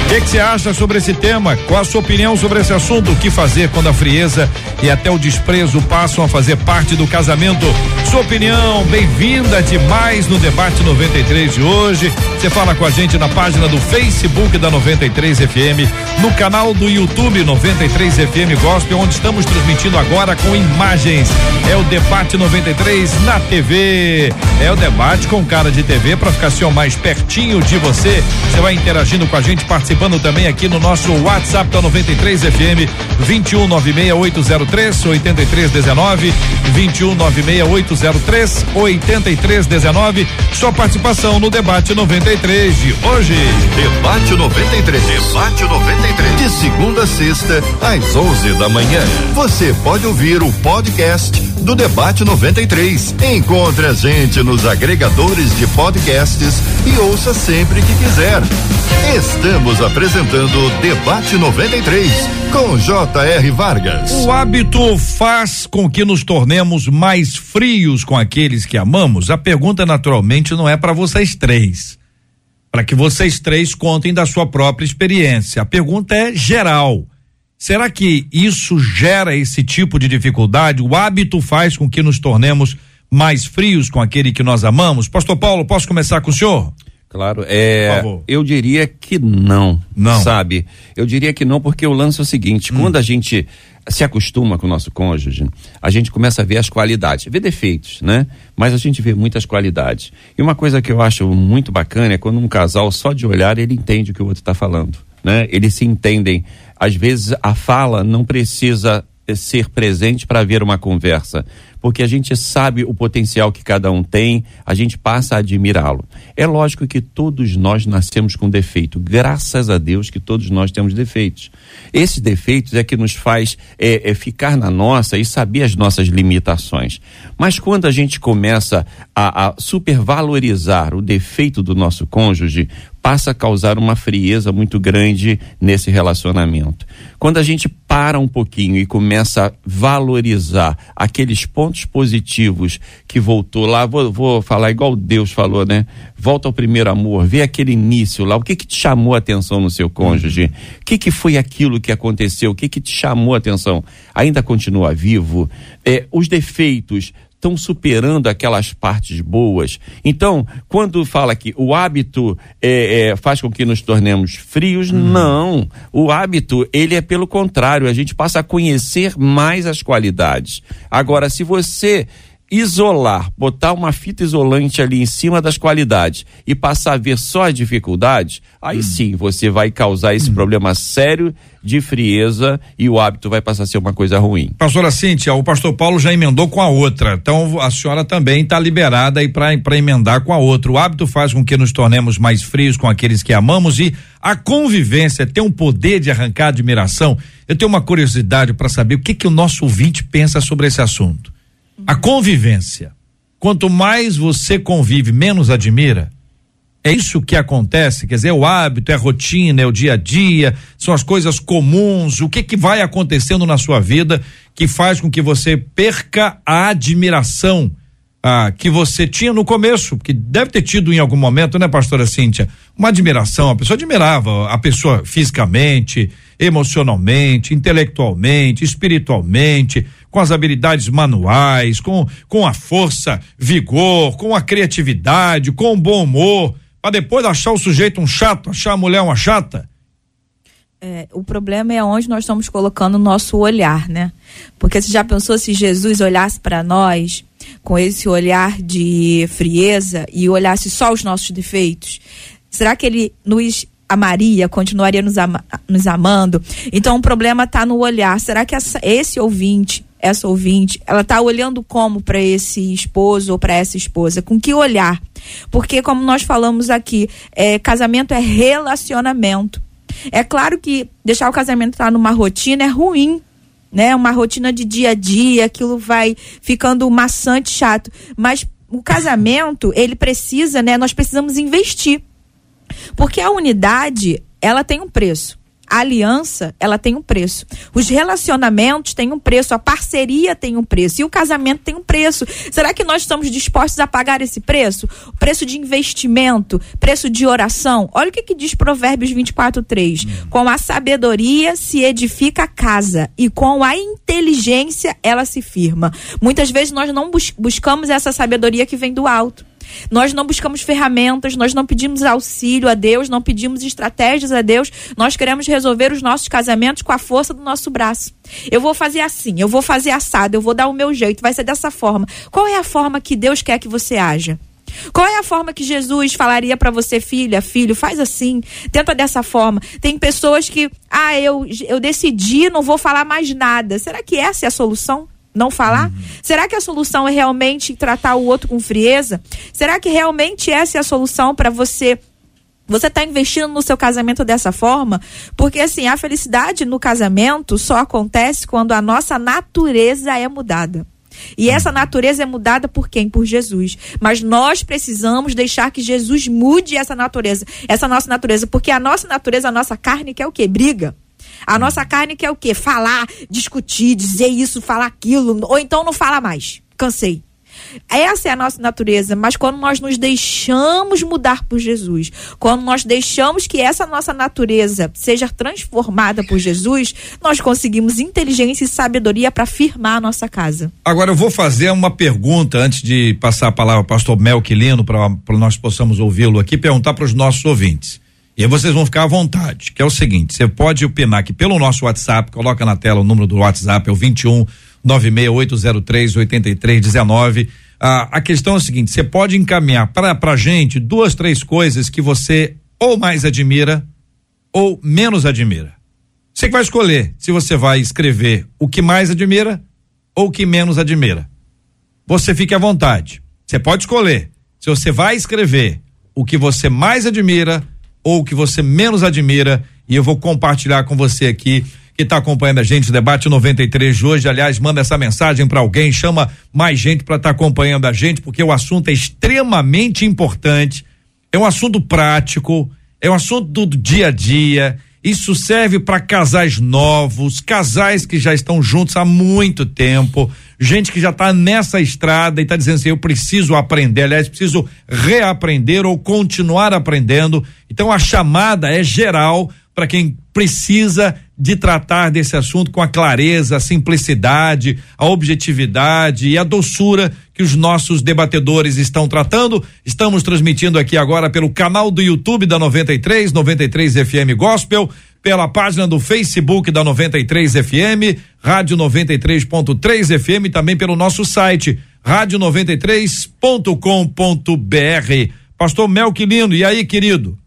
O que, você acha sobre esse tema? Qual a sua opinião sobre esse assunto? O que fazer quando a frieza e até o desprezo passam a fazer parte do casamento? Sua opinião, bem-vinda demais no debate 93 de hoje. Você fala com a gente na página do Facebook da 93 FM, no canal do YouTube 93 FM Gospel, onde estamos transmitindo agora com imagens. É o debate 93 na TV. É o debate com cara de TV para ficar assim ó, mais pertinho de você. Você vai interagindo com a gente, participando participando também aqui no nosso WhatsApp da 93 FM 2196803 8319 2196803 8319. Sua participação no debate 93 de hoje. Debate 93. Debate 93. De segunda a sexta às 11 da manhã. Você pode ouvir o podcast do Debate 93. Encontre a gente nos agregadores de podcasts e ouça sempre que quiser. Estamos apresentando Debate 93 com J.R. Vargas. O hábito faz com que nos tornemos mais frios com aqueles que amamos? A pergunta naturalmente não é para vocês três. Para que vocês três contem da sua própria experiência. A pergunta é geral. Será que isso gera esse tipo de dificuldade? O hábito faz com que nos tornemos mais frios com aquele que nós amamos? Pastor Paulo, posso começar com o senhor? claro. É, eu diria que não, não, sabe? Eu diria que não, porque o lance é o seguinte: hum. quando a gente se acostuma com o nosso cônjuge, a gente começa a ver as qualidades, vê defeitos, né? Mas a gente vê muitas qualidades. E uma coisa que eu acho muito bacana é quando um casal, só de olhar, ele entende o que o outro está falando, né? Eles se entendem. Às vezes a fala não precisa ser presente para ver uma conversa, porque a gente sabe o potencial que cada um tem, a gente passa a admirá-lo. É lógico que todos nós nascemos com defeito, graças a Deus que todos nós temos defeitos. Esses defeitos é que nos faz é, é ficar na nossa e saber as nossas limitações. Mas quando a gente começa a, a supervalorizar o defeito do nosso cônjuge, passa a causar uma frieza muito grande nesse relacionamento. Quando a gente para um pouquinho e começa a valorizar aqueles pontos positivos que voltou lá, vou, vou falar igual Deus falou, né? Volta ao primeiro amor, vê aquele início lá, o que que te chamou a atenção no seu cônjuge? O que que foi aquilo que aconteceu? O que que te chamou a atenção? Ainda continua vivo? É, os defeitos estão superando aquelas partes boas. Então, quando fala que o hábito é, é, faz com que nos tornemos frios, uhum. não. O hábito, ele é pelo contrário, a gente passa a conhecer mais as qualidades. Agora, se você isolar, botar uma fita isolante ali em cima das qualidades e passar a ver só as dificuldades, aí hum. sim você vai causar esse hum. problema sério de frieza e o hábito vai passar a ser uma coisa ruim. Pastora Cíntia, o pastor Paulo já emendou com a outra, então a senhora também está liberada aí para emendar com a outra. O hábito faz com que nos tornemos mais frios com aqueles que amamos e a convivência tem um poder de arrancar admiração. Eu tenho uma curiosidade para saber o que que o nosso ouvinte pensa sobre esse assunto. A convivência. Quanto mais você convive, menos admira. É isso que acontece, quer dizer, é o hábito, é a rotina, é o dia a dia, são as coisas comuns, o que que vai acontecendo na sua vida que faz com que você perca a admiração ah, que você tinha no começo, que deve ter tido em algum momento, né, pastora Cíntia? Uma admiração, a pessoa admirava a pessoa fisicamente, emocionalmente, intelectualmente, espiritualmente, com as habilidades manuais, com, com a força, vigor, com a criatividade, com o bom humor, para depois achar o sujeito um chato, achar a mulher uma chata. É, o problema é onde nós estamos colocando o nosso olhar, né? Porque você já pensou se Jesus olhasse para nós com esse olhar de frieza e olhasse só os nossos defeitos? Será que ele nos amaria, continuaria nos, ama, nos amando? Então o problema está no olhar. Será que essa, esse ouvinte essa ouvinte, ela está olhando como para esse esposo ou para essa esposa? Com que olhar? Porque, como nós falamos aqui, é, casamento é relacionamento. É claro que deixar o casamento estar tá numa rotina é ruim, né? Uma rotina de dia a dia, aquilo vai ficando maçante, chato. Mas o casamento, ele precisa, né? Nós precisamos investir. Porque a unidade, ela tem um preço. A aliança, ela tem um preço. Os relacionamentos têm um preço, a parceria tem um preço e o casamento tem um preço. Será que nós estamos dispostos a pagar esse preço? O preço de investimento, preço de oração. Olha o que, que diz Provérbios 24, 3. Hum. Com a sabedoria se edifica a casa e com a inteligência ela se firma. Muitas vezes nós não bus buscamos essa sabedoria que vem do alto. Nós não buscamos ferramentas, nós não pedimos auxílio a Deus, não pedimos estratégias a Deus. Nós queremos resolver os nossos casamentos com a força do nosso braço. Eu vou fazer assim, eu vou fazer assado, eu vou dar o meu jeito, vai ser dessa forma. Qual é a forma que Deus quer que você haja? Qual é a forma que Jesus falaria para você, filha, filho, faz assim, tenta dessa forma. Tem pessoas que, ah, eu, eu decidi, não vou falar mais nada. Será que essa é a solução? Não falar? Uhum. Será que a solução é realmente tratar o outro com frieza? Será que realmente essa é a solução para você você está investindo no seu casamento dessa forma? Porque assim, a felicidade no casamento só acontece quando a nossa natureza é mudada. E essa natureza é mudada por quem? Por Jesus. Mas nós precisamos deixar que Jesus mude essa natureza, essa nossa natureza, porque a nossa natureza, a nossa carne quer o quê? Briga. A nossa carne quer o quê? Falar, discutir, dizer isso, falar aquilo, ou então não fala mais. Cansei. Essa é a nossa natureza, mas quando nós nos deixamos mudar por Jesus, quando nós deixamos que essa nossa natureza seja transformada por Jesus, nós conseguimos inteligência e sabedoria para firmar a nossa casa. Agora eu vou fazer uma pergunta antes de passar a palavra ao pastor Melquilino para nós possamos ouvi-lo aqui, perguntar para os nossos ouvintes. E aí vocês vão ficar à vontade, que é o seguinte, você pode opinar aqui pelo nosso WhatsApp, coloca na tela o número do WhatsApp, é o 21 96803 8319. Ah, a questão é a seguinte, você pode encaminhar para pra gente duas, três coisas que você ou mais admira ou menos admira. Você que vai escolher se você vai escrever o que mais admira ou o que menos admira. Você fique à vontade. Você pode escolher se você vai escrever o que você mais admira ou que você menos admira e eu vou compartilhar com você aqui que está acompanhando a gente, o debate 93 de hoje. Aliás, manda essa mensagem para alguém, chama mais gente para estar tá acompanhando a gente, porque o assunto é extremamente importante, é um assunto prático, é um assunto do dia a dia. Isso serve para casais novos, casais que já estão juntos há muito tempo, gente que já está nessa estrada e está dizendo assim: eu preciso aprender, aliás, preciso reaprender ou continuar aprendendo. Então a chamada é geral para quem precisa de tratar desse assunto com a clareza, a simplicidade, a objetividade e a doçura que os nossos debatedores estão tratando. Estamos transmitindo aqui agora pelo canal do YouTube da 93, 93 FM Gospel, pela página do Facebook da 93 FM, Rádio 93.3 FM, também pelo nosso site rádio93.com.br. Pastor Melquilino, e aí, querido?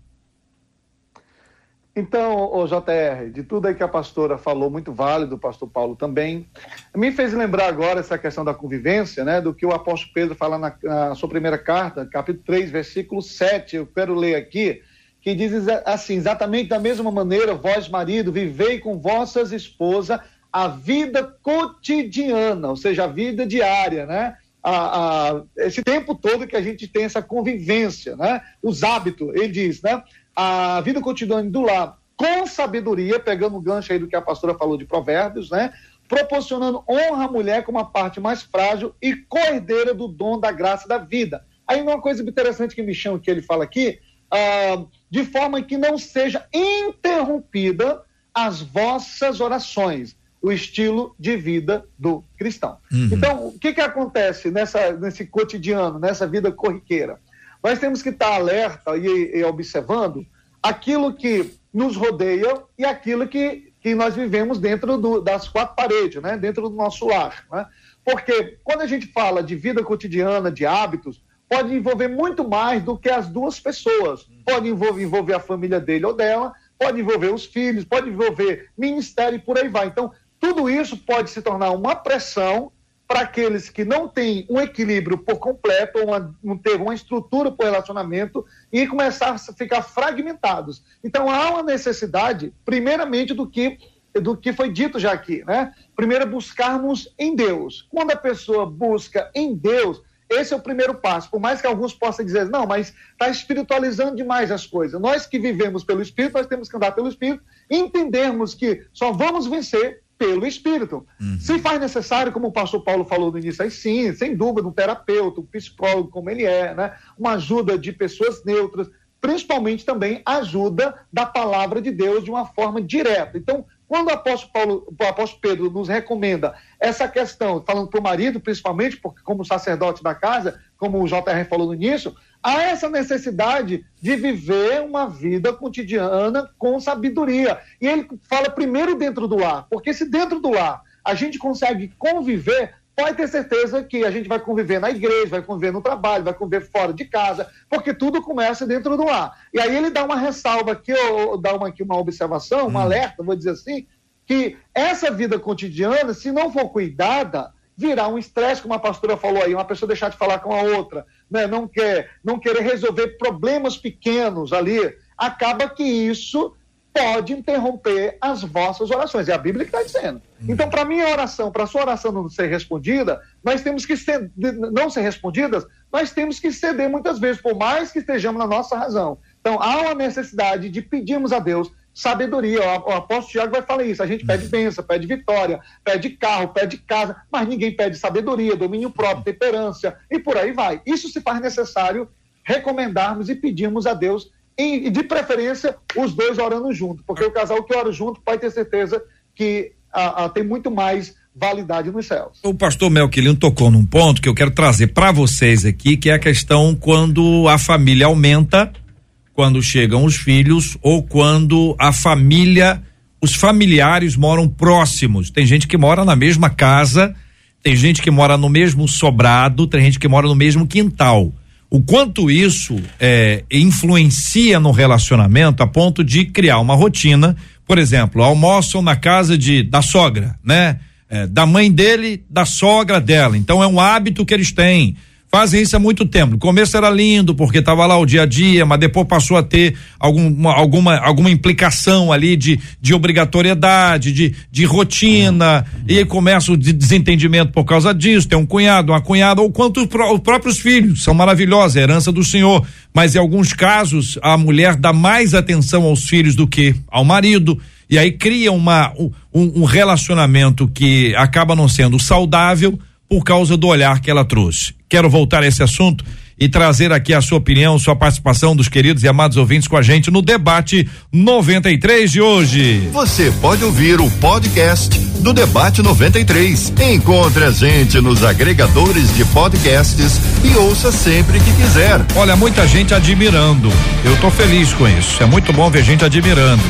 Então, o JR, de tudo aí que a pastora falou, muito válido, o pastor Paulo também, me fez lembrar agora essa questão da convivência, né, do que o apóstolo Pedro fala na, na sua primeira carta, capítulo 3, versículo 7, eu quero ler aqui, que diz assim, exatamente da mesma maneira, vós, marido, vivei com vossas esposas a vida cotidiana, ou seja, a vida diária, né? A, a, esse tempo todo que a gente tem essa convivência, né? Os hábitos, ele diz, né? A vida cotidiana do lar com sabedoria, pegando o gancho aí do que a pastora falou de provérbios, né? Proporcionando honra à mulher como a parte mais frágil e cordeira do dom da graça da vida. Aí uma coisa interessante que me chama que ele fala aqui, ah, de forma que não seja interrompida as vossas orações, o estilo de vida do cristão. Uhum. Então, o que que acontece nessa, nesse cotidiano, nessa vida corriqueira? Nós temos que estar alerta e, e observando aquilo que nos rodeia e aquilo que, que nós vivemos dentro do, das quatro paredes, né? dentro do nosso lar. Né? Porque quando a gente fala de vida cotidiana, de hábitos, pode envolver muito mais do que as duas pessoas. Pode envolver, envolver a família dele ou dela, pode envolver os filhos, pode envolver ministério e por aí vai. Então, tudo isso pode se tornar uma pressão para aqueles que não têm um equilíbrio por completo, ou uma, não ter uma estrutura o relacionamento e começar a ficar fragmentados. Então há uma necessidade, primeiramente, do que do que foi dito já aqui, né? Primeiro buscarmos em Deus. Quando a pessoa busca em Deus, esse é o primeiro passo. Por mais que alguns possam dizer, não, mas está espiritualizando demais as coisas. Nós que vivemos pelo Espírito, nós temos que andar pelo Espírito, entendermos que só vamos vencer pelo Espírito. Uhum. Se faz necessário, como o pastor Paulo falou no início, aí sim, sem dúvida, um terapeuta, um psicólogo, como ele é, né? uma ajuda de pessoas neutras, principalmente também ajuda da palavra de Deus de uma forma direta. Então, quando o apóstolo, Paulo, o apóstolo Pedro nos recomenda essa questão, falando para o marido, principalmente, porque como sacerdote da casa, como o JR falou no início, há essa necessidade de viver uma vida cotidiana com sabedoria. E ele fala primeiro dentro do lar, porque se dentro do lar a gente consegue conviver, pode ter certeza que a gente vai conviver na igreja, vai conviver no trabalho, vai conviver fora de casa, porque tudo começa dentro do lar. E aí ele dá uma ressalva aqui, ou dá uma, aqui uma observação, um hum. alerta, vou dizer assim, que essa vida cotidiana, se não for cuidada, virá um estresse, como a pastora falou aí, uma pessoa deixar de falar com a outra, né? não, quer, não querer resolver problemas pequenos ali, acaba que isso pode interromper as vossas orações. É a Bíblia que está dizendo. Uhum. Então, para minha oração, para a sua oração não ser respondida, nós temos que ser, não ser respondidas, nós temos que ceder muitas vezes, por mais que estejamos na nossa razão. Então, há uma necessidade de pedirmos a Deus sabedoria. O, apóstolo Tiago vai falar isso. A gente pede bênção, pede vitória, pede carro, pede casa, mas ninguém pede sabedoria, domínio próprio, temperância e por aí vai. Isso se faz necessário recomendarmos e pedirmos a Deus, e de preferência os dois orando junto, porque o casal que ora junto pode ter certeza que a, a, tem muito mais validade nos céus. O pastor Melquilino tocou num ponto que eu quero trazer para vocês aqui, que é a questão quando a família aumenta, quando chegam os filhos ou quando a família, os familiares moram próximos. Tem gente que mora na mesma casa, tem gente que mora no mesmo sobrado, tem gente que mora no mesmo quintal. O quanto isso é, influencia no relacionamento a ponto de criar uma rotina, por exemplo, almoçam na casa de da sogra, né? é, da mãe dele, da sogra dela. Então é um hábito que eles têm. Fazem isso há muito tempo. No começo era lindo, porque estava lá o dia a dia, mas depois passou a ter alguma, alguma, alguma implicação ali de, de obrigatoriedade, de, de rotina, e aí começa o desentendimento por causa disso. Tem um cunhado, uma cunhada, ou quanto os, os próprios filhos, são maravilhosos, é herança do Senhor. Mas em alguns casos, a mulher dá mais atenção aos filhos do que ao marido e aí cria uma, um, um relacionamento que acaba não sendo saudável por causa do olhar que ela trouxe. Quero voltar a esse assunto e trazer aqui a sua opinião, sua participação dos queridos e amados ouvintes com a gente no debate 93 de hoje. Você pode ouvir o podcast do debate 93. Encontre a gente nos agregadores de podcasts e ouça sempre que quiser. Olha, muita gente admirando. Eu tô feliz com isso. É muito bom ver gente admirando.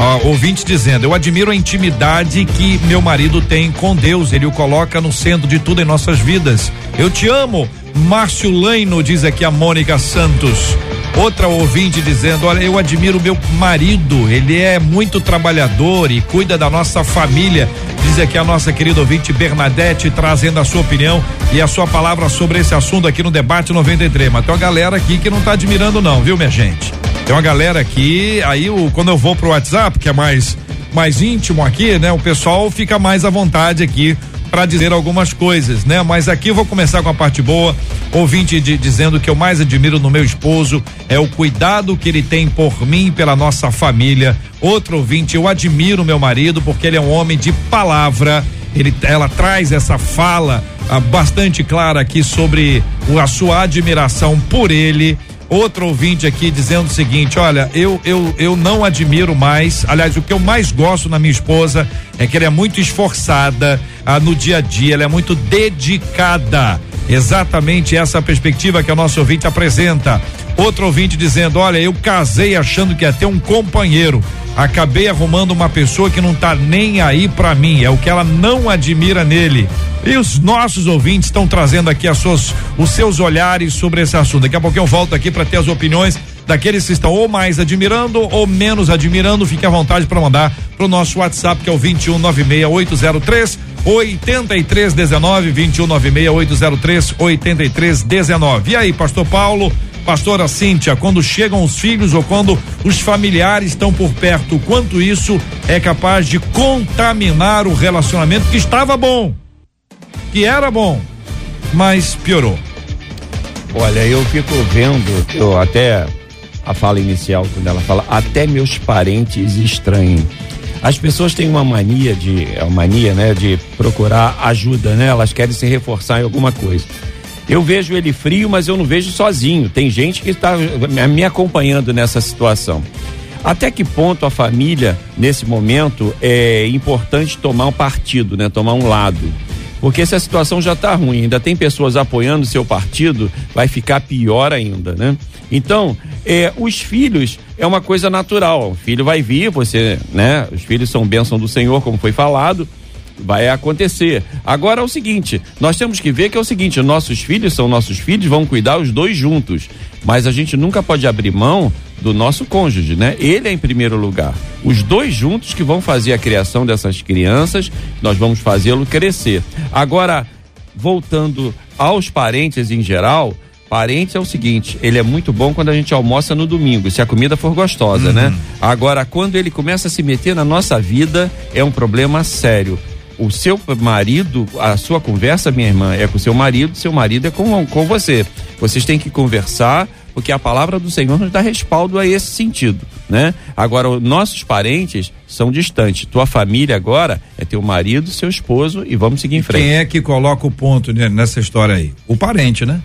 Ó, ouvinte dizendo: Eu admiro a intimidade que meu marido tem com Deus. Ele o coloca no centro de tudo em nossas vidas. Eu te amo. Márcio Laino, diz aqui a Mônica Santos. Outra ouvinte dizendo: Olha, eu admiro meu marido, ele é muito trabalhador e cuida da nossa família. Diz aqui a nossa querida ouvinte Bernadette, trazendo a sua opinião e a sua palavra sobre esse assunto aqui no Debate 93. Mas tem uma galera aqui que não tá admirando, não, viu, minha gente? Tem uma galera aqui, aí o, quando eu vou pro WhatsApp, que é mais, mais íntimo aqui, né? O pessoal fica mais à vontade aqui para dizer algumas coisas, né? Mas aqui vou começar com a parte boa. Ouvinte de, dizendo que eu mais admiro no meu esposo é o cuidado que ele tem por mim e pela nossa família. Outro ouvinte, eu admiro meu marido porque ele é um homem de palavra. Ele, ela traz essa fala ah, bastante clara aqui sobre a sua admiração por ele. Outro ouvinte aqui dizendo o seguinte: olha, eu, eu, eu não admiro mais. Aliás, o que eu mais gosto na minha esposa é que ela é muito esforçada ah, no dia a dia, ela é muito dedicada. Exatamente essa perspectiva que a nossa ouvinte apresenta. Outro ouvinte dizendo: Olha, eu casei achando que ia ter um companheiro. Acabei arrumando uma pessoa que não tá nem aí para mim. É o que ela não admira nele. E os nossos ouvintes estão trazendo aqui as suas, os seus olhares sobre esse assunto. Daqui a pouco eu volto aqui para ter as opiniões daqueles que estão ou mais admirando ou menos admirando. Fique à vontade para mandar para o nosso WhatsApp, que é o 2196803 8319 2196803 8319. E aí, pastor Paulo, pastora Cíntia, quando chegam os filhos ou quando os familiares estão por perto, quanto isso é capaz de contaminar o relacionamento que estava bom? que era bom, mas piorou. Olha, eu fico vendo, eu até a fala inicial quando ela fala, até meus parentes estranham. As pessoas têm uma mania de, é uma mania, né, de procurar ajuda, né? Elas querem se reforçar em alguma coisa. Eu vejo ele frio, mas eu não vejo sozinho. Tem gente que está me acompanhando nessa situação. Até que ponto a família, nesse momento, é importante tomar um partido, né? Tomar um lado. Porque se a situação já está ruim, ainda tem pessoas apoiando o seu partido, vai ficar pior ainda, né? Então, é, os filhos é uma coisa natural. O filho vai vir, você, né? Os filhos são bênção do Senhor, como foi falado vai acontecer. Agora é o seguinte, nós temos que ver que é o seguinte, nossos filhos são nossos filhos, vão cuidar os dois juntos, mas a gente nunca pode abrir mão do nosso cônjuge, né? Ele é em primeiro lugar. Os dois juntos que vão fazer a criação dessas crianças, nós vamos fazê-lo crescer. Agora, voltando aos parentes em geral, Parente é o seguinte, ele é muito bom quando a gente almoça no domingo, se a comida for gostosa, né? uhum. né? Agora, quando ele começa a se meter na nossa vida, é um problema sério o seu marido, a sua conversa, minha irmã, é com o seu marido, seu marido é com, com você. Vocês têm que conversar, porque a palavra do Senhor nos dá respaldo a esse sentido, né? Agora, os nossos parentes são distantes. Tua família agora é teu marido, seu esposo e vamos seguir em frente. Quem é que coloca o ponto nessa história aí? O parente, né?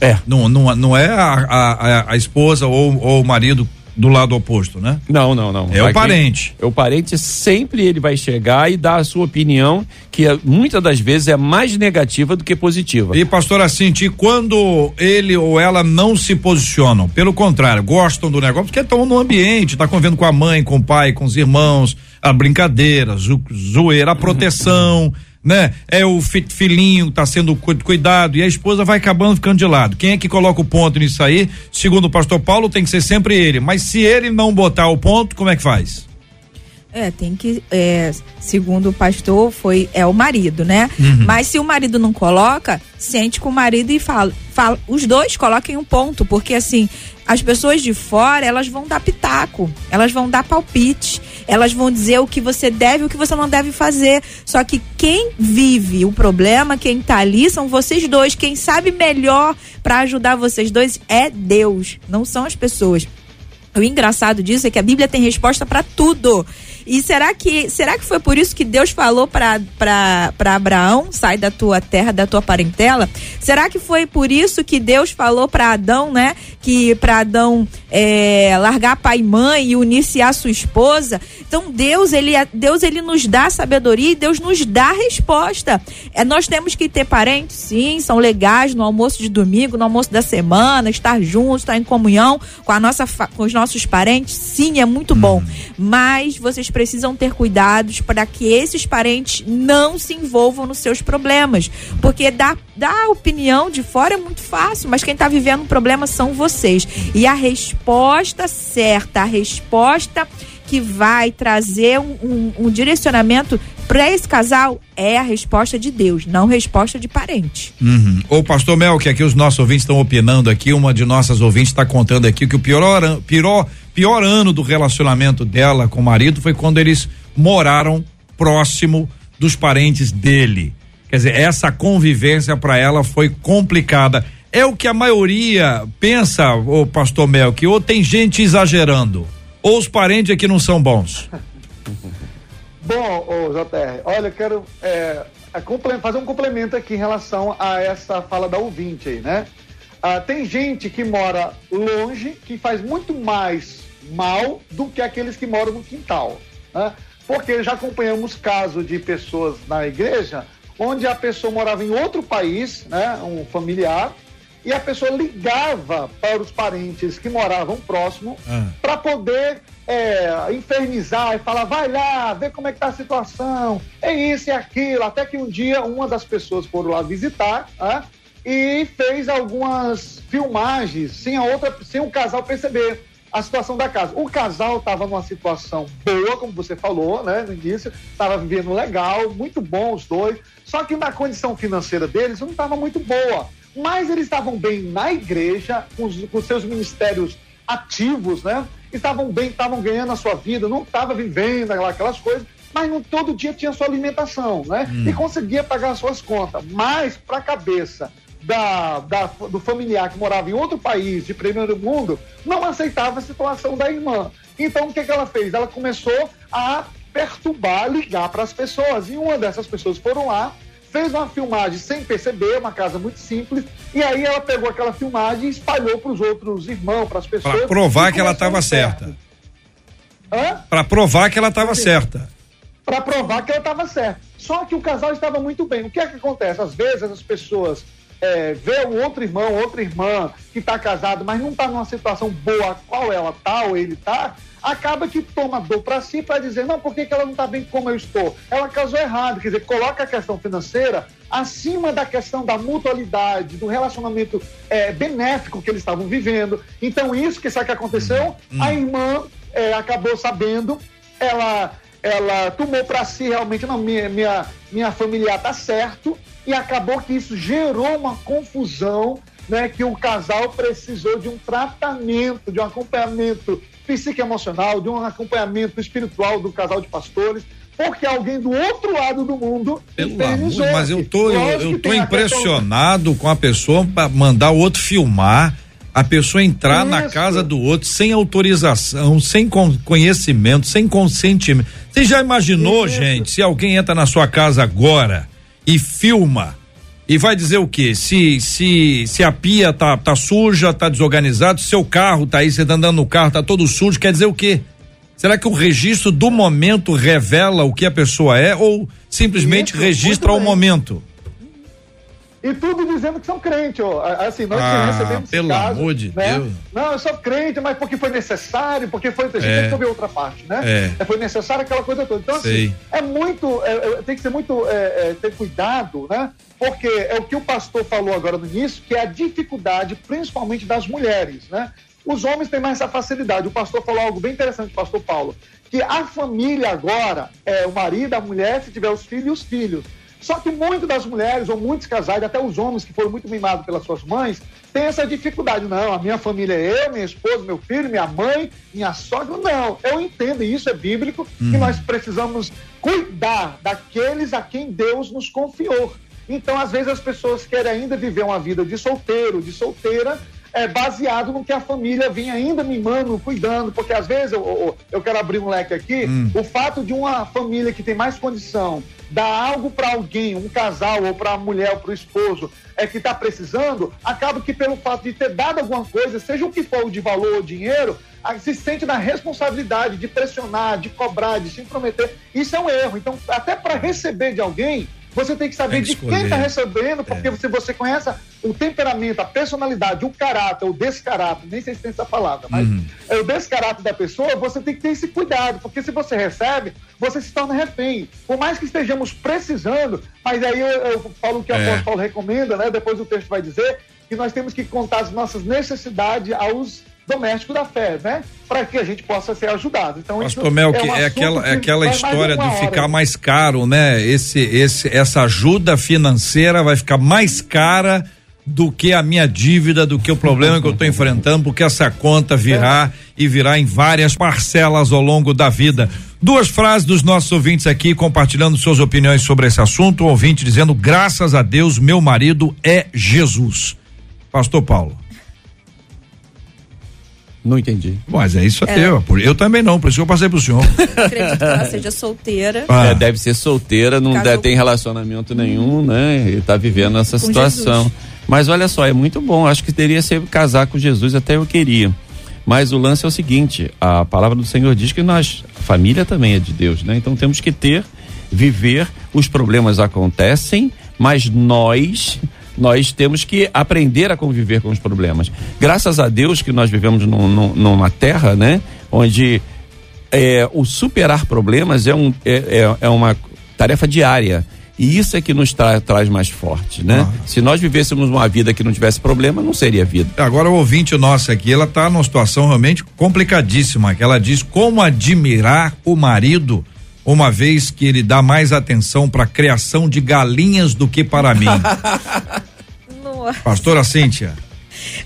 É. Não, não, não é a, a, a esposa ou, ou o marido do lado oposto, né? Não, não, não. É o parente. É o parente sempre ele vai chegar e dar a sua opinião, que é, muitas das vezes é mais negativa do que positiva. E pastor Assinti, quando ele ou ela não se posicionam, pelo contrário, gostam do negócio, porque estão no ambiente, tá convivendo com a mãe, com o pai, com os irmãos, a brincadeira, zo, zoeira, a proteção né? É o filhinho que tá sendo cuidado e a esposa vai acabando ficando de lado. Quem é que coloca o ponto nisso aí? Segundo o pastor Paulo, tem que ser sempre ele. Mas se ele não botar o ponto, como é que faz? É, tem que, é, segundo o pastor, foi é o marido, né? Uhum. Mas se o marido não coloca, sente com o marido e fala, fala, os dois coloquem um ponto, porque assim, as pessoas de fora, elas vão dar pitaco, elas vão dar palpite, elas vão dizer o que você deve e o que você não deve fazer. Só que quem vive o problema, quem tá ali, são vocês dois. Quem sabe melhor para ajudar vocês dois é Deus, não são as pessoas. O engraçado disso é que a Bíblia tem resposta para tudo. E será que, será que foi por isso que Deus falou para Abraão, sai da tua terra, da tua parentela? Será que foi por isso que Deus falou para Adão, né? Que para Adão é, largar pai e mãe e unir-se à sua esposa? Então Deus, ele, Deus, ele nos dá sabedoria e Deus nos dá resposta. É, nós temos que ter parentes, sim, são legais no almoço de domingo, no almoço da semana, estar juntos, estar em comunhão com a nossa, com os nossos parentes, sim, é muito bom. Uhum. Mas vocês precisam ter cuidados para que esses parentes não se envolvam nos seus problemas. Porque dar, dar opinião de fora é muito fácil, mas quem está vivendo um problema são vocês. E a resposta certa, a resposta que vai trazer um, um, um direcionamento para esse casal é a resposta de Deus, não resposta de parente. Uhum. Ô, pastor Mel, que aqui os nossos ouvintes estão opinando aqui, uma de nossas ouvintes está contando aqui que o pior, pior, pior ano do relacionamento dela com o marido foi quando eles moraram próximo dos parentes dele. Quer dizer, essa convivência para ela foi complicada. É o que a maioria pensa, o pastor Mel, que ou tem gente exagerando, ou os parentes aqui não são bons. Bom, ô JR, olha, eu quero é, é fazer um complemento aqui em relação a essa fala da ouvinte aí, né? Ah, tem gente que mora longe que faz muito mais mal do que aqueles que moram no quintal, né? Porque já acompanhamos casos de pessoas na igreja onde a pessoa morava em outro país, né? Um familiar, e a pessoa ligava para os parentes que moravam próximo ah. para poder é, infernizar e falar, vai lá, vê como é que tá a situação, é isso e aquilo, até que um dia uma das pessoas foram lá visitar né, e fez algumas filmagens sem a outra, sem o casal perceber a situação da casa. O casal estava numa situação boa, como você falou, né, no início, estava vivendo legal, muito bom os dois, só que na condição financeira deles não estava muito boa. Mas eles estavam bem na igreja, com os, com seus ministérios ativos, né? Estavam bem, estavam ganhando a sua vida, não estavam vivendo aquelas coisas, mas não todo dia tinha sua alimentação, né? Hum. E conseguia pagar as suas contas. Mas para a cabeça da, da, do familiar que morava em outro país de primeiro mundo, não aceitava a situação da irmã. Então o que, que ela fez? Ela começou a perturbar, ligar para as pessoas. E uma dessas pessoas foram lá, fez uma filmagem sem perceber, uma casa muito simples, e aí ela pegou aquela filmagem e espalhou para os outros irmãos, para as pessoas. Para provar que ela estava certa. Para provar que ela estava certa. Para provar que ela estava certa. Só que o casal estava muito bem. O que é que acontece? Às vezes as pessoas é, vê um outro irmão, outra irmã que está casado, mas não está numa situação boa, qual ela está ou ele está, acaba que toma dor para si para dizer, não, por que, que ela não está bem como eu estou? Ela casou errado, quer dizer, coloca a questão financeira acima da questão da mutualidade, do relacionamento é, benéfico que eles estavam vivendo. Então, isso que sabe que aconteceu? Hum. A irmã é, acabou sabendo, ela ela tomou para si realmente, não, minha, minha, minha familiar tá certo, e acabou que isso gerou uma confusão, né, que o casal precisou de um tratamento, de um acompanhamento psicoemocional, de um acompanhamento espiritual do casal de pastores, porque alguém do outro lado do mundo Pelo amor, mas eu tô eu, eu tô impressionado questão... com a pessoa para mandar o outro filmar a pessoa entrar Isso. na casa do outro sem autorização, sem conhecimento, sem consentimento. Você já imaginou, Isso. gente, se alguém entra na sua casa agora e filma e vai dizer o quê? Se se se a pia tá tá suja, tá desorganizado, seu carro tá aí, você tá andando no carro, tá todo sujo, quer dizer o quê? Será que o registro do momento revela o que a pessoa é ou simplesmente Isso, registra o momento? E tudo dizendo que são crentes, ó. Assim, nós ah, recebemos pelo caso, amor de né? Deus. Não, eu sou crente, mas porque foi necessário, porque foi. A gente é. tem que ouvir outra parte, né? É. é. Foi necessário aquela coisa toda. Então, assim, Sei. assim, é muito. É, é, tem que ser muito. É, ter cuidado, né? Porque é o que o pastor falou agora no início, que é a dificuldade, principalmente das mulheres, né? Os homens têm mais essa facilidade. O pastor falou algo bem interessante, o pastor Paulo, que a família agora é o marido, a mulher, se tiver os filhos, os filhos. Só que muitas das mulheres, ou muitos casais, até os homens que foram muito mimados pelas suas mães, têm essa dificuldade. Não, a minha família é eu, minha esposa, meu filho, minha mãe, minha sogra. Não, eu entendo, e isso é bíblico, uhum. que nós precisamos cuidar daqueles a quem Deus nos confiou. Então, às vezes, as pessoas querem ainda viver uma vida de solteiro, de solteira, é, baseado no que a família vinha ainda mimando, cuidando, porque às vezes eu, eu, eu quero abrir um leque aqui, hum. o fato de uma família que tem mais condição dar algo para alguém, um casal ou para a mulher ou para o esposo, é que está precisando, acaba que pelo fato de ter dado alguma coisa, seja o que for de valor ou dinheiro, se sente na responsabilidade de pressionar, de cobrar, de se intrometer. Isso é um erro. Então, até para receber de alguém, você tem que saber tem que de quem está recebendo, porque é. se você conhece o temperamento, a personalidade, o caráter, o descaráter, nem sei se tem essa palavra, mas uhum. é o descaráter da pessoa, você tem que ter esse cuidado, porque se você recebe, você se torna refém. Por mais que estejamos precisando, mas aí eu, eu falo o que o é. apóstolo recomenda, né? Depois o texto vai dizer que nós temos que contar as nossas necessidades aos doméstico da fé, né? Para que a gente possa ser ajudado. Então, Pastor Mel, é, um é aquela, é aquela história de ficar mais caro, né? Esse, esse, essa ajuda financeira vai ficar mais cara do que a minha dívida, do que o problema que eu estou enfrentando, porque essa conta virá e virá em várias parcelas ao longo da vida. Duas frases dos nossos ouvintes aqui compartilhando suas opiniões sobre esse assunto. O ouvinte dizendo: graças a Deus, meu marido é Jesus. Pastor Paulo. Não entendi. Mas é isso é. eu. Eu também não, por isso que eu passei pro senhor. Acredito que ela seja solteira. Ah. É, deve ser solteira, não deve, tem relacionamento nenhum, né? E tá vivendo essa com situação. Jesus. Mas olha só, é muito bom. Acho que teria ser casar com Jesus, até eu queria. Mas o lance é o seguinte: a palavra do Senhor diz que nós, a família também é de Deus, né? Então temos que ter, viver, os problemas acontecem, mas nós nós temos que aprender a conviver com os problemas. Graças a Deus que nós vivemos num, num, numa terra, né, onde é, o superar problemas é, um, é, é, é uma tarefa diária. E isso é que nos tra traz mais forte, né? Ah. Se nós vivêssemos uma vida que não tivesse problema, não seria vida. Agora o ouvinte nosso aqui, ela está numa situação realmente complicadíssima, que ela diz como admirar o marido uma vez que ele dá mais atenção para a criação de galinhas do que para mim. Pastora Cíntia.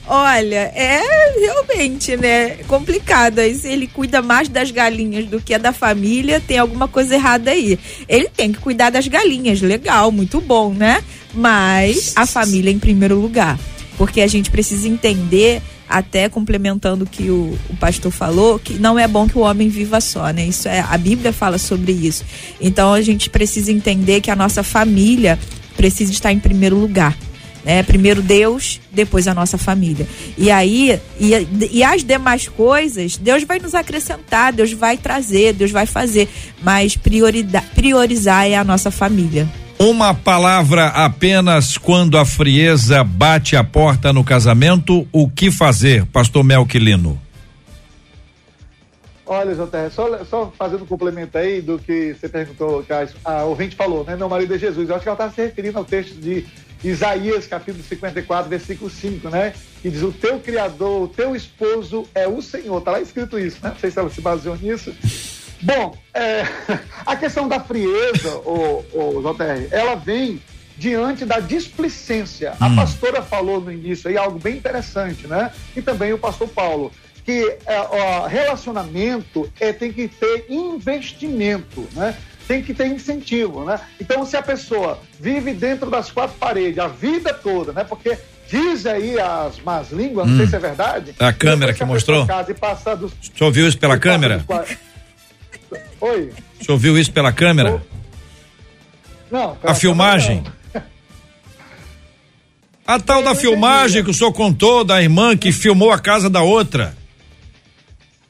Olha, é realmente, né, complicado. Se ele cuida mais das galinhas do que da família, tem alguma coisa errada aí. Ele tem que cuidar das galinhas, legal, muito bom, né? Mas a família em primeiro lugar. Porque a gente precisa entender até complementando o que o, o, pastor falou, que não é bom que o homem viva só, né? Isso é, a Bíblia fala sobre isso. Então a gente precisa entender que a nossa família precisa estar em primeiro lugar. Né? Primeiro Deus, depois a nossa família. E aí, e, e as demais coisas, Deus vai nos acrescentar, Deus vai trazer, Deus vai fazer. Mas priorizar é a nossa família. Uma palavra apenas quando a frieza bate a porta no casamento, o que fazer, pastor Melquilino? Olha, JR, só, só fazendo um complemento aí do que você perguntou, que a, a ouvinte falou, né? Meu marido é Jesus. Eu acho que ela está se referindo ao texto de Isaías, capítulo 54, versículo 5, né? Que diz: O teu Criador, o teu esposo é o Senhor. Está lá escrito isso, né? Não sei se ela se baseou nisso. Bom, é, a questão da frieza, o, o JR, ela vem diante da displicência. Hum. A pastora falou no início aí algo bem interessante, né? E também o pastor Paulo, que é, ó, relacionamento é, tem que ter investimento, né? tem que ter incentivo, né? Então, se a pessoa vive dentro das quatro paredes a vida toda, né? Porque diz aí as más línguas, não sei hum. se é verdade. A câmera que, mostrou. Casa e passa dos, o senhor viu isso pela câmera? Dos... Oi. O senhor viu isso pela câmera? Não. A filmagem? Não. A tal da filmagem que o senhor contou da irmã que filmou a casa da outra.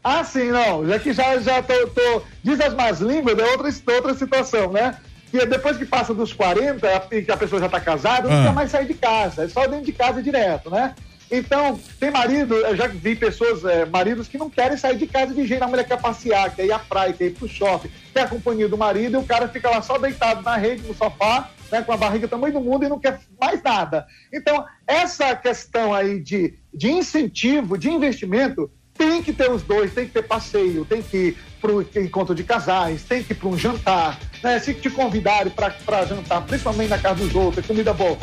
Ah, sim, não. Já que já, já tô, tô diz as más línguas, é outra, outra situação, né? Que depois que passa dos 40 e que a pessoa já está casada, não ah. quer mais sair de casa, é só dentro de casa direto, né? Então, tem marido, eu já vi pessoas, é, maridos que não querem sair de casa de jeito, a mulher quer passear, quer ir à praia, quer ir pro shopping, quer a companhia do marido, e o cara fica lá só deitado na rede, no sofá, né, com a barriga tamanho do mundo e não quer mais nada. Então, essa questão aí de, de incentivo, de investimento, tem que ter os dois, tem que ter passeio, tem que ir para o encontro de casais, tem que ir para um jantar, né? Se te convidarem para jantar, principalmente na casa dos outros, comida boa,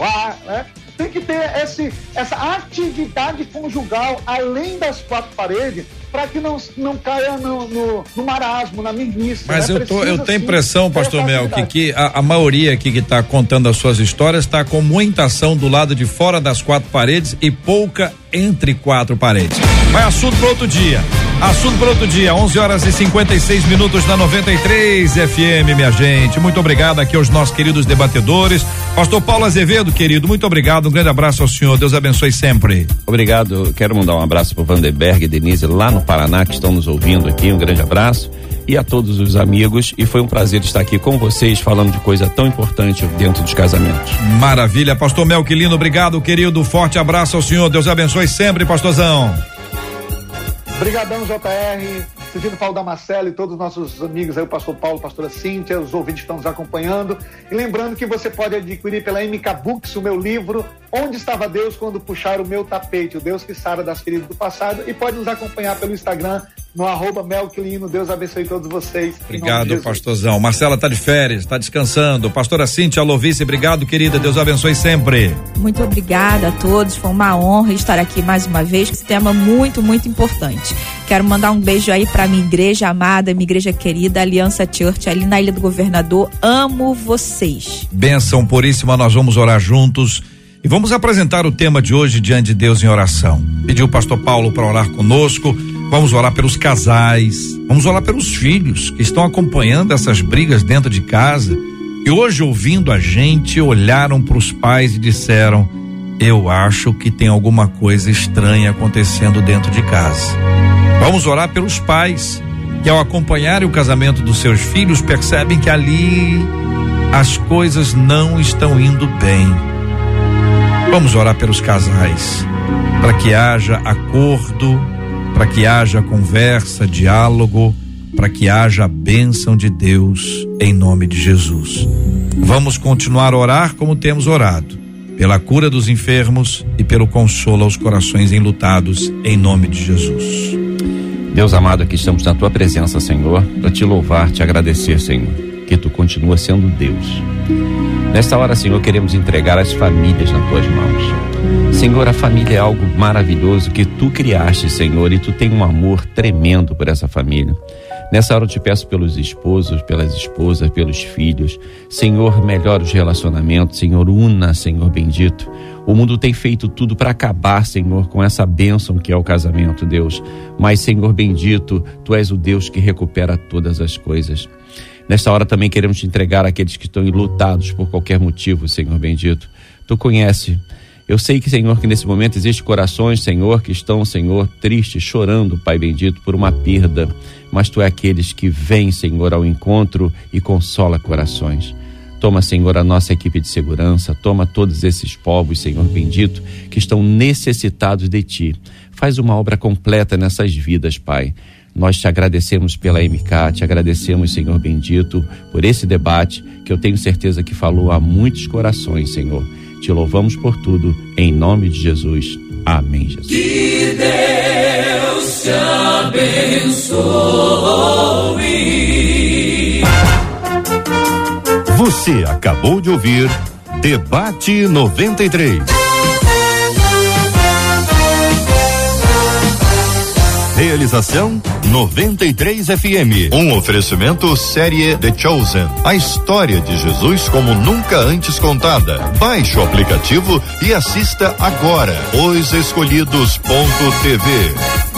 né? Tem que ter esse, essa atividade conjugal além das quatro paredes para que não, não caia no, no, no marasmo, na mesmice. Mas né? eu, tô, eu tenho impressão, pastor Mel, que, que a, a, maioria aqui que está contando as suas histórias está com muita ação do lado de fora das quatro paredes e pouca entre quatro paredes. Mas assunto para outro dia. Assunto para outro dia, 11 horas e 56 minutos na 93 FM, minha gente. Muito obrigado aqui aos nossos queridos debatedores. Pastor Paulo Azevedo, querido, muito obrigado. Um grande abraço ao senhor. Deus abençoe sempre. Obrigado. Quero mandar um abraço para Vanderberg e Denise lá no Paraná que estão nos ouvindo aqui. Um grande abraço e a todos os amigos. E foi um prazer estar aqui com vocês falando de coisa tão importante dentro dos casamentos. Maravilha, Pastor Melquilino, obrigado, querido. Forte abraço ao senhor. Deus abençoe sempre, pastorzão. Obrigadão, JR. Sentindo Paulo da Marcela e todos os nossos amigos aí, o pastor Paulo, a pastora Cíntia, os ouvintes que estão nos acompanhando. E lembrando que você pode adquirir pela MK Books o meu livro Onde Estava Deus Quando Puxar o Meu Tapete, o Deus que sara das feridas do passado. E pode nos acompanhar pelo Instagram, no arroba Melquilino. Deus abençoe todos vocês. Obrigado, pastorzão. Marcela está de férias, está descansando. Pastora Cíntia Lovice, obrigado, querida. Deus abençoe sempre. Muito obrigada a todos. Foi uma honra estar aqui mais uma vez. Esse tema muito, muito importante. Quero mandar um beijo aí para minha igreja amada, minha igreja querida, Aliança Church, ali na Ilha do Governador. Amo vocês. Benção puríssima, nós vamos orar juntos. E vamos apresentar o tema de hoje diante de Deus em oração. Pediu o pastor Paulo para orar conosco. Vamos orar pelos casais, vamos orar pelos filhos que estão acompanhando essas brigas dentro de casa e hoje ouvindo a gente olharam para os pais e disseram: "Eu acho que tem alguma coisa estranha acontecendo dentro de casa". Vamos orar pelos pais que ao acompanharem o casamento dos seus filhos percebem que ali as coisas não estão indo bem. Vamos orar pelos casais para que haja acordo para que haja conversa, diálogo, para que haja a bênção de Deus em nome de Jesus. Vamos continuar a orar como temos orado, pela cura dos enfermos e pelo consolo aos corações enlutados em nome de Jesus. Deus amado, aqui estamos na tua presença, Senhor, para te louvar, te agradecer, Senhor, que tu continua sendo Deus. Nesta hora, Senhor, queremos entregar as famílias nas tuas mãos. Senhor, a família é algo maravilhoso que tu criaste, Senhor, e tu tem um amor tremendo por essa família. Nessa hora eu te peço pelos esposos, pelas esposas, pelos filhos. Senhor, melhora os relacionamentos. Senhor, una, Senhor bendito. O mundo tem feito tudo para acabar, Senhor, com essa bênção que é o casamento, Deus. Mas, Senhor bendito, tu és o Deus que recupera todas as coisas. Nesta hora também queremos te entregar aqueles que estão lutados por qualquer motivo, Senhor bendito. Tu conhece eu sei que, Senhor, que nesse momento existem corações, Senhor, que estão, Senhor, tristes, chorando, Pai bendito, por uma perda. Mas Tu é aqueles que vêm, Senhor, ao encontro e consola corações. Toma, Senhor, a nossa equipe de segurança, toma todos esses povos, Senhor bendito, que estão necessitados de Ti. Faz uma obra completa nessas vidas, Pai. Nós te agradecemos pela MK, te agradecemos, Senhor bendito, por esse debate que eu tenho certeza que falou a muitos corações, Senhor. Te louvamos por tudo, em nome de Jesus. Amém, Jesus. Que Deus te abençoe. Você acabou de ouvir Debate 93. Realização 93 FM. Um oferecimento série The Chosen. A história de Jesus como nunca antes contada. Baixe o aplicativo e assista agora. Os Escolhidos.tv.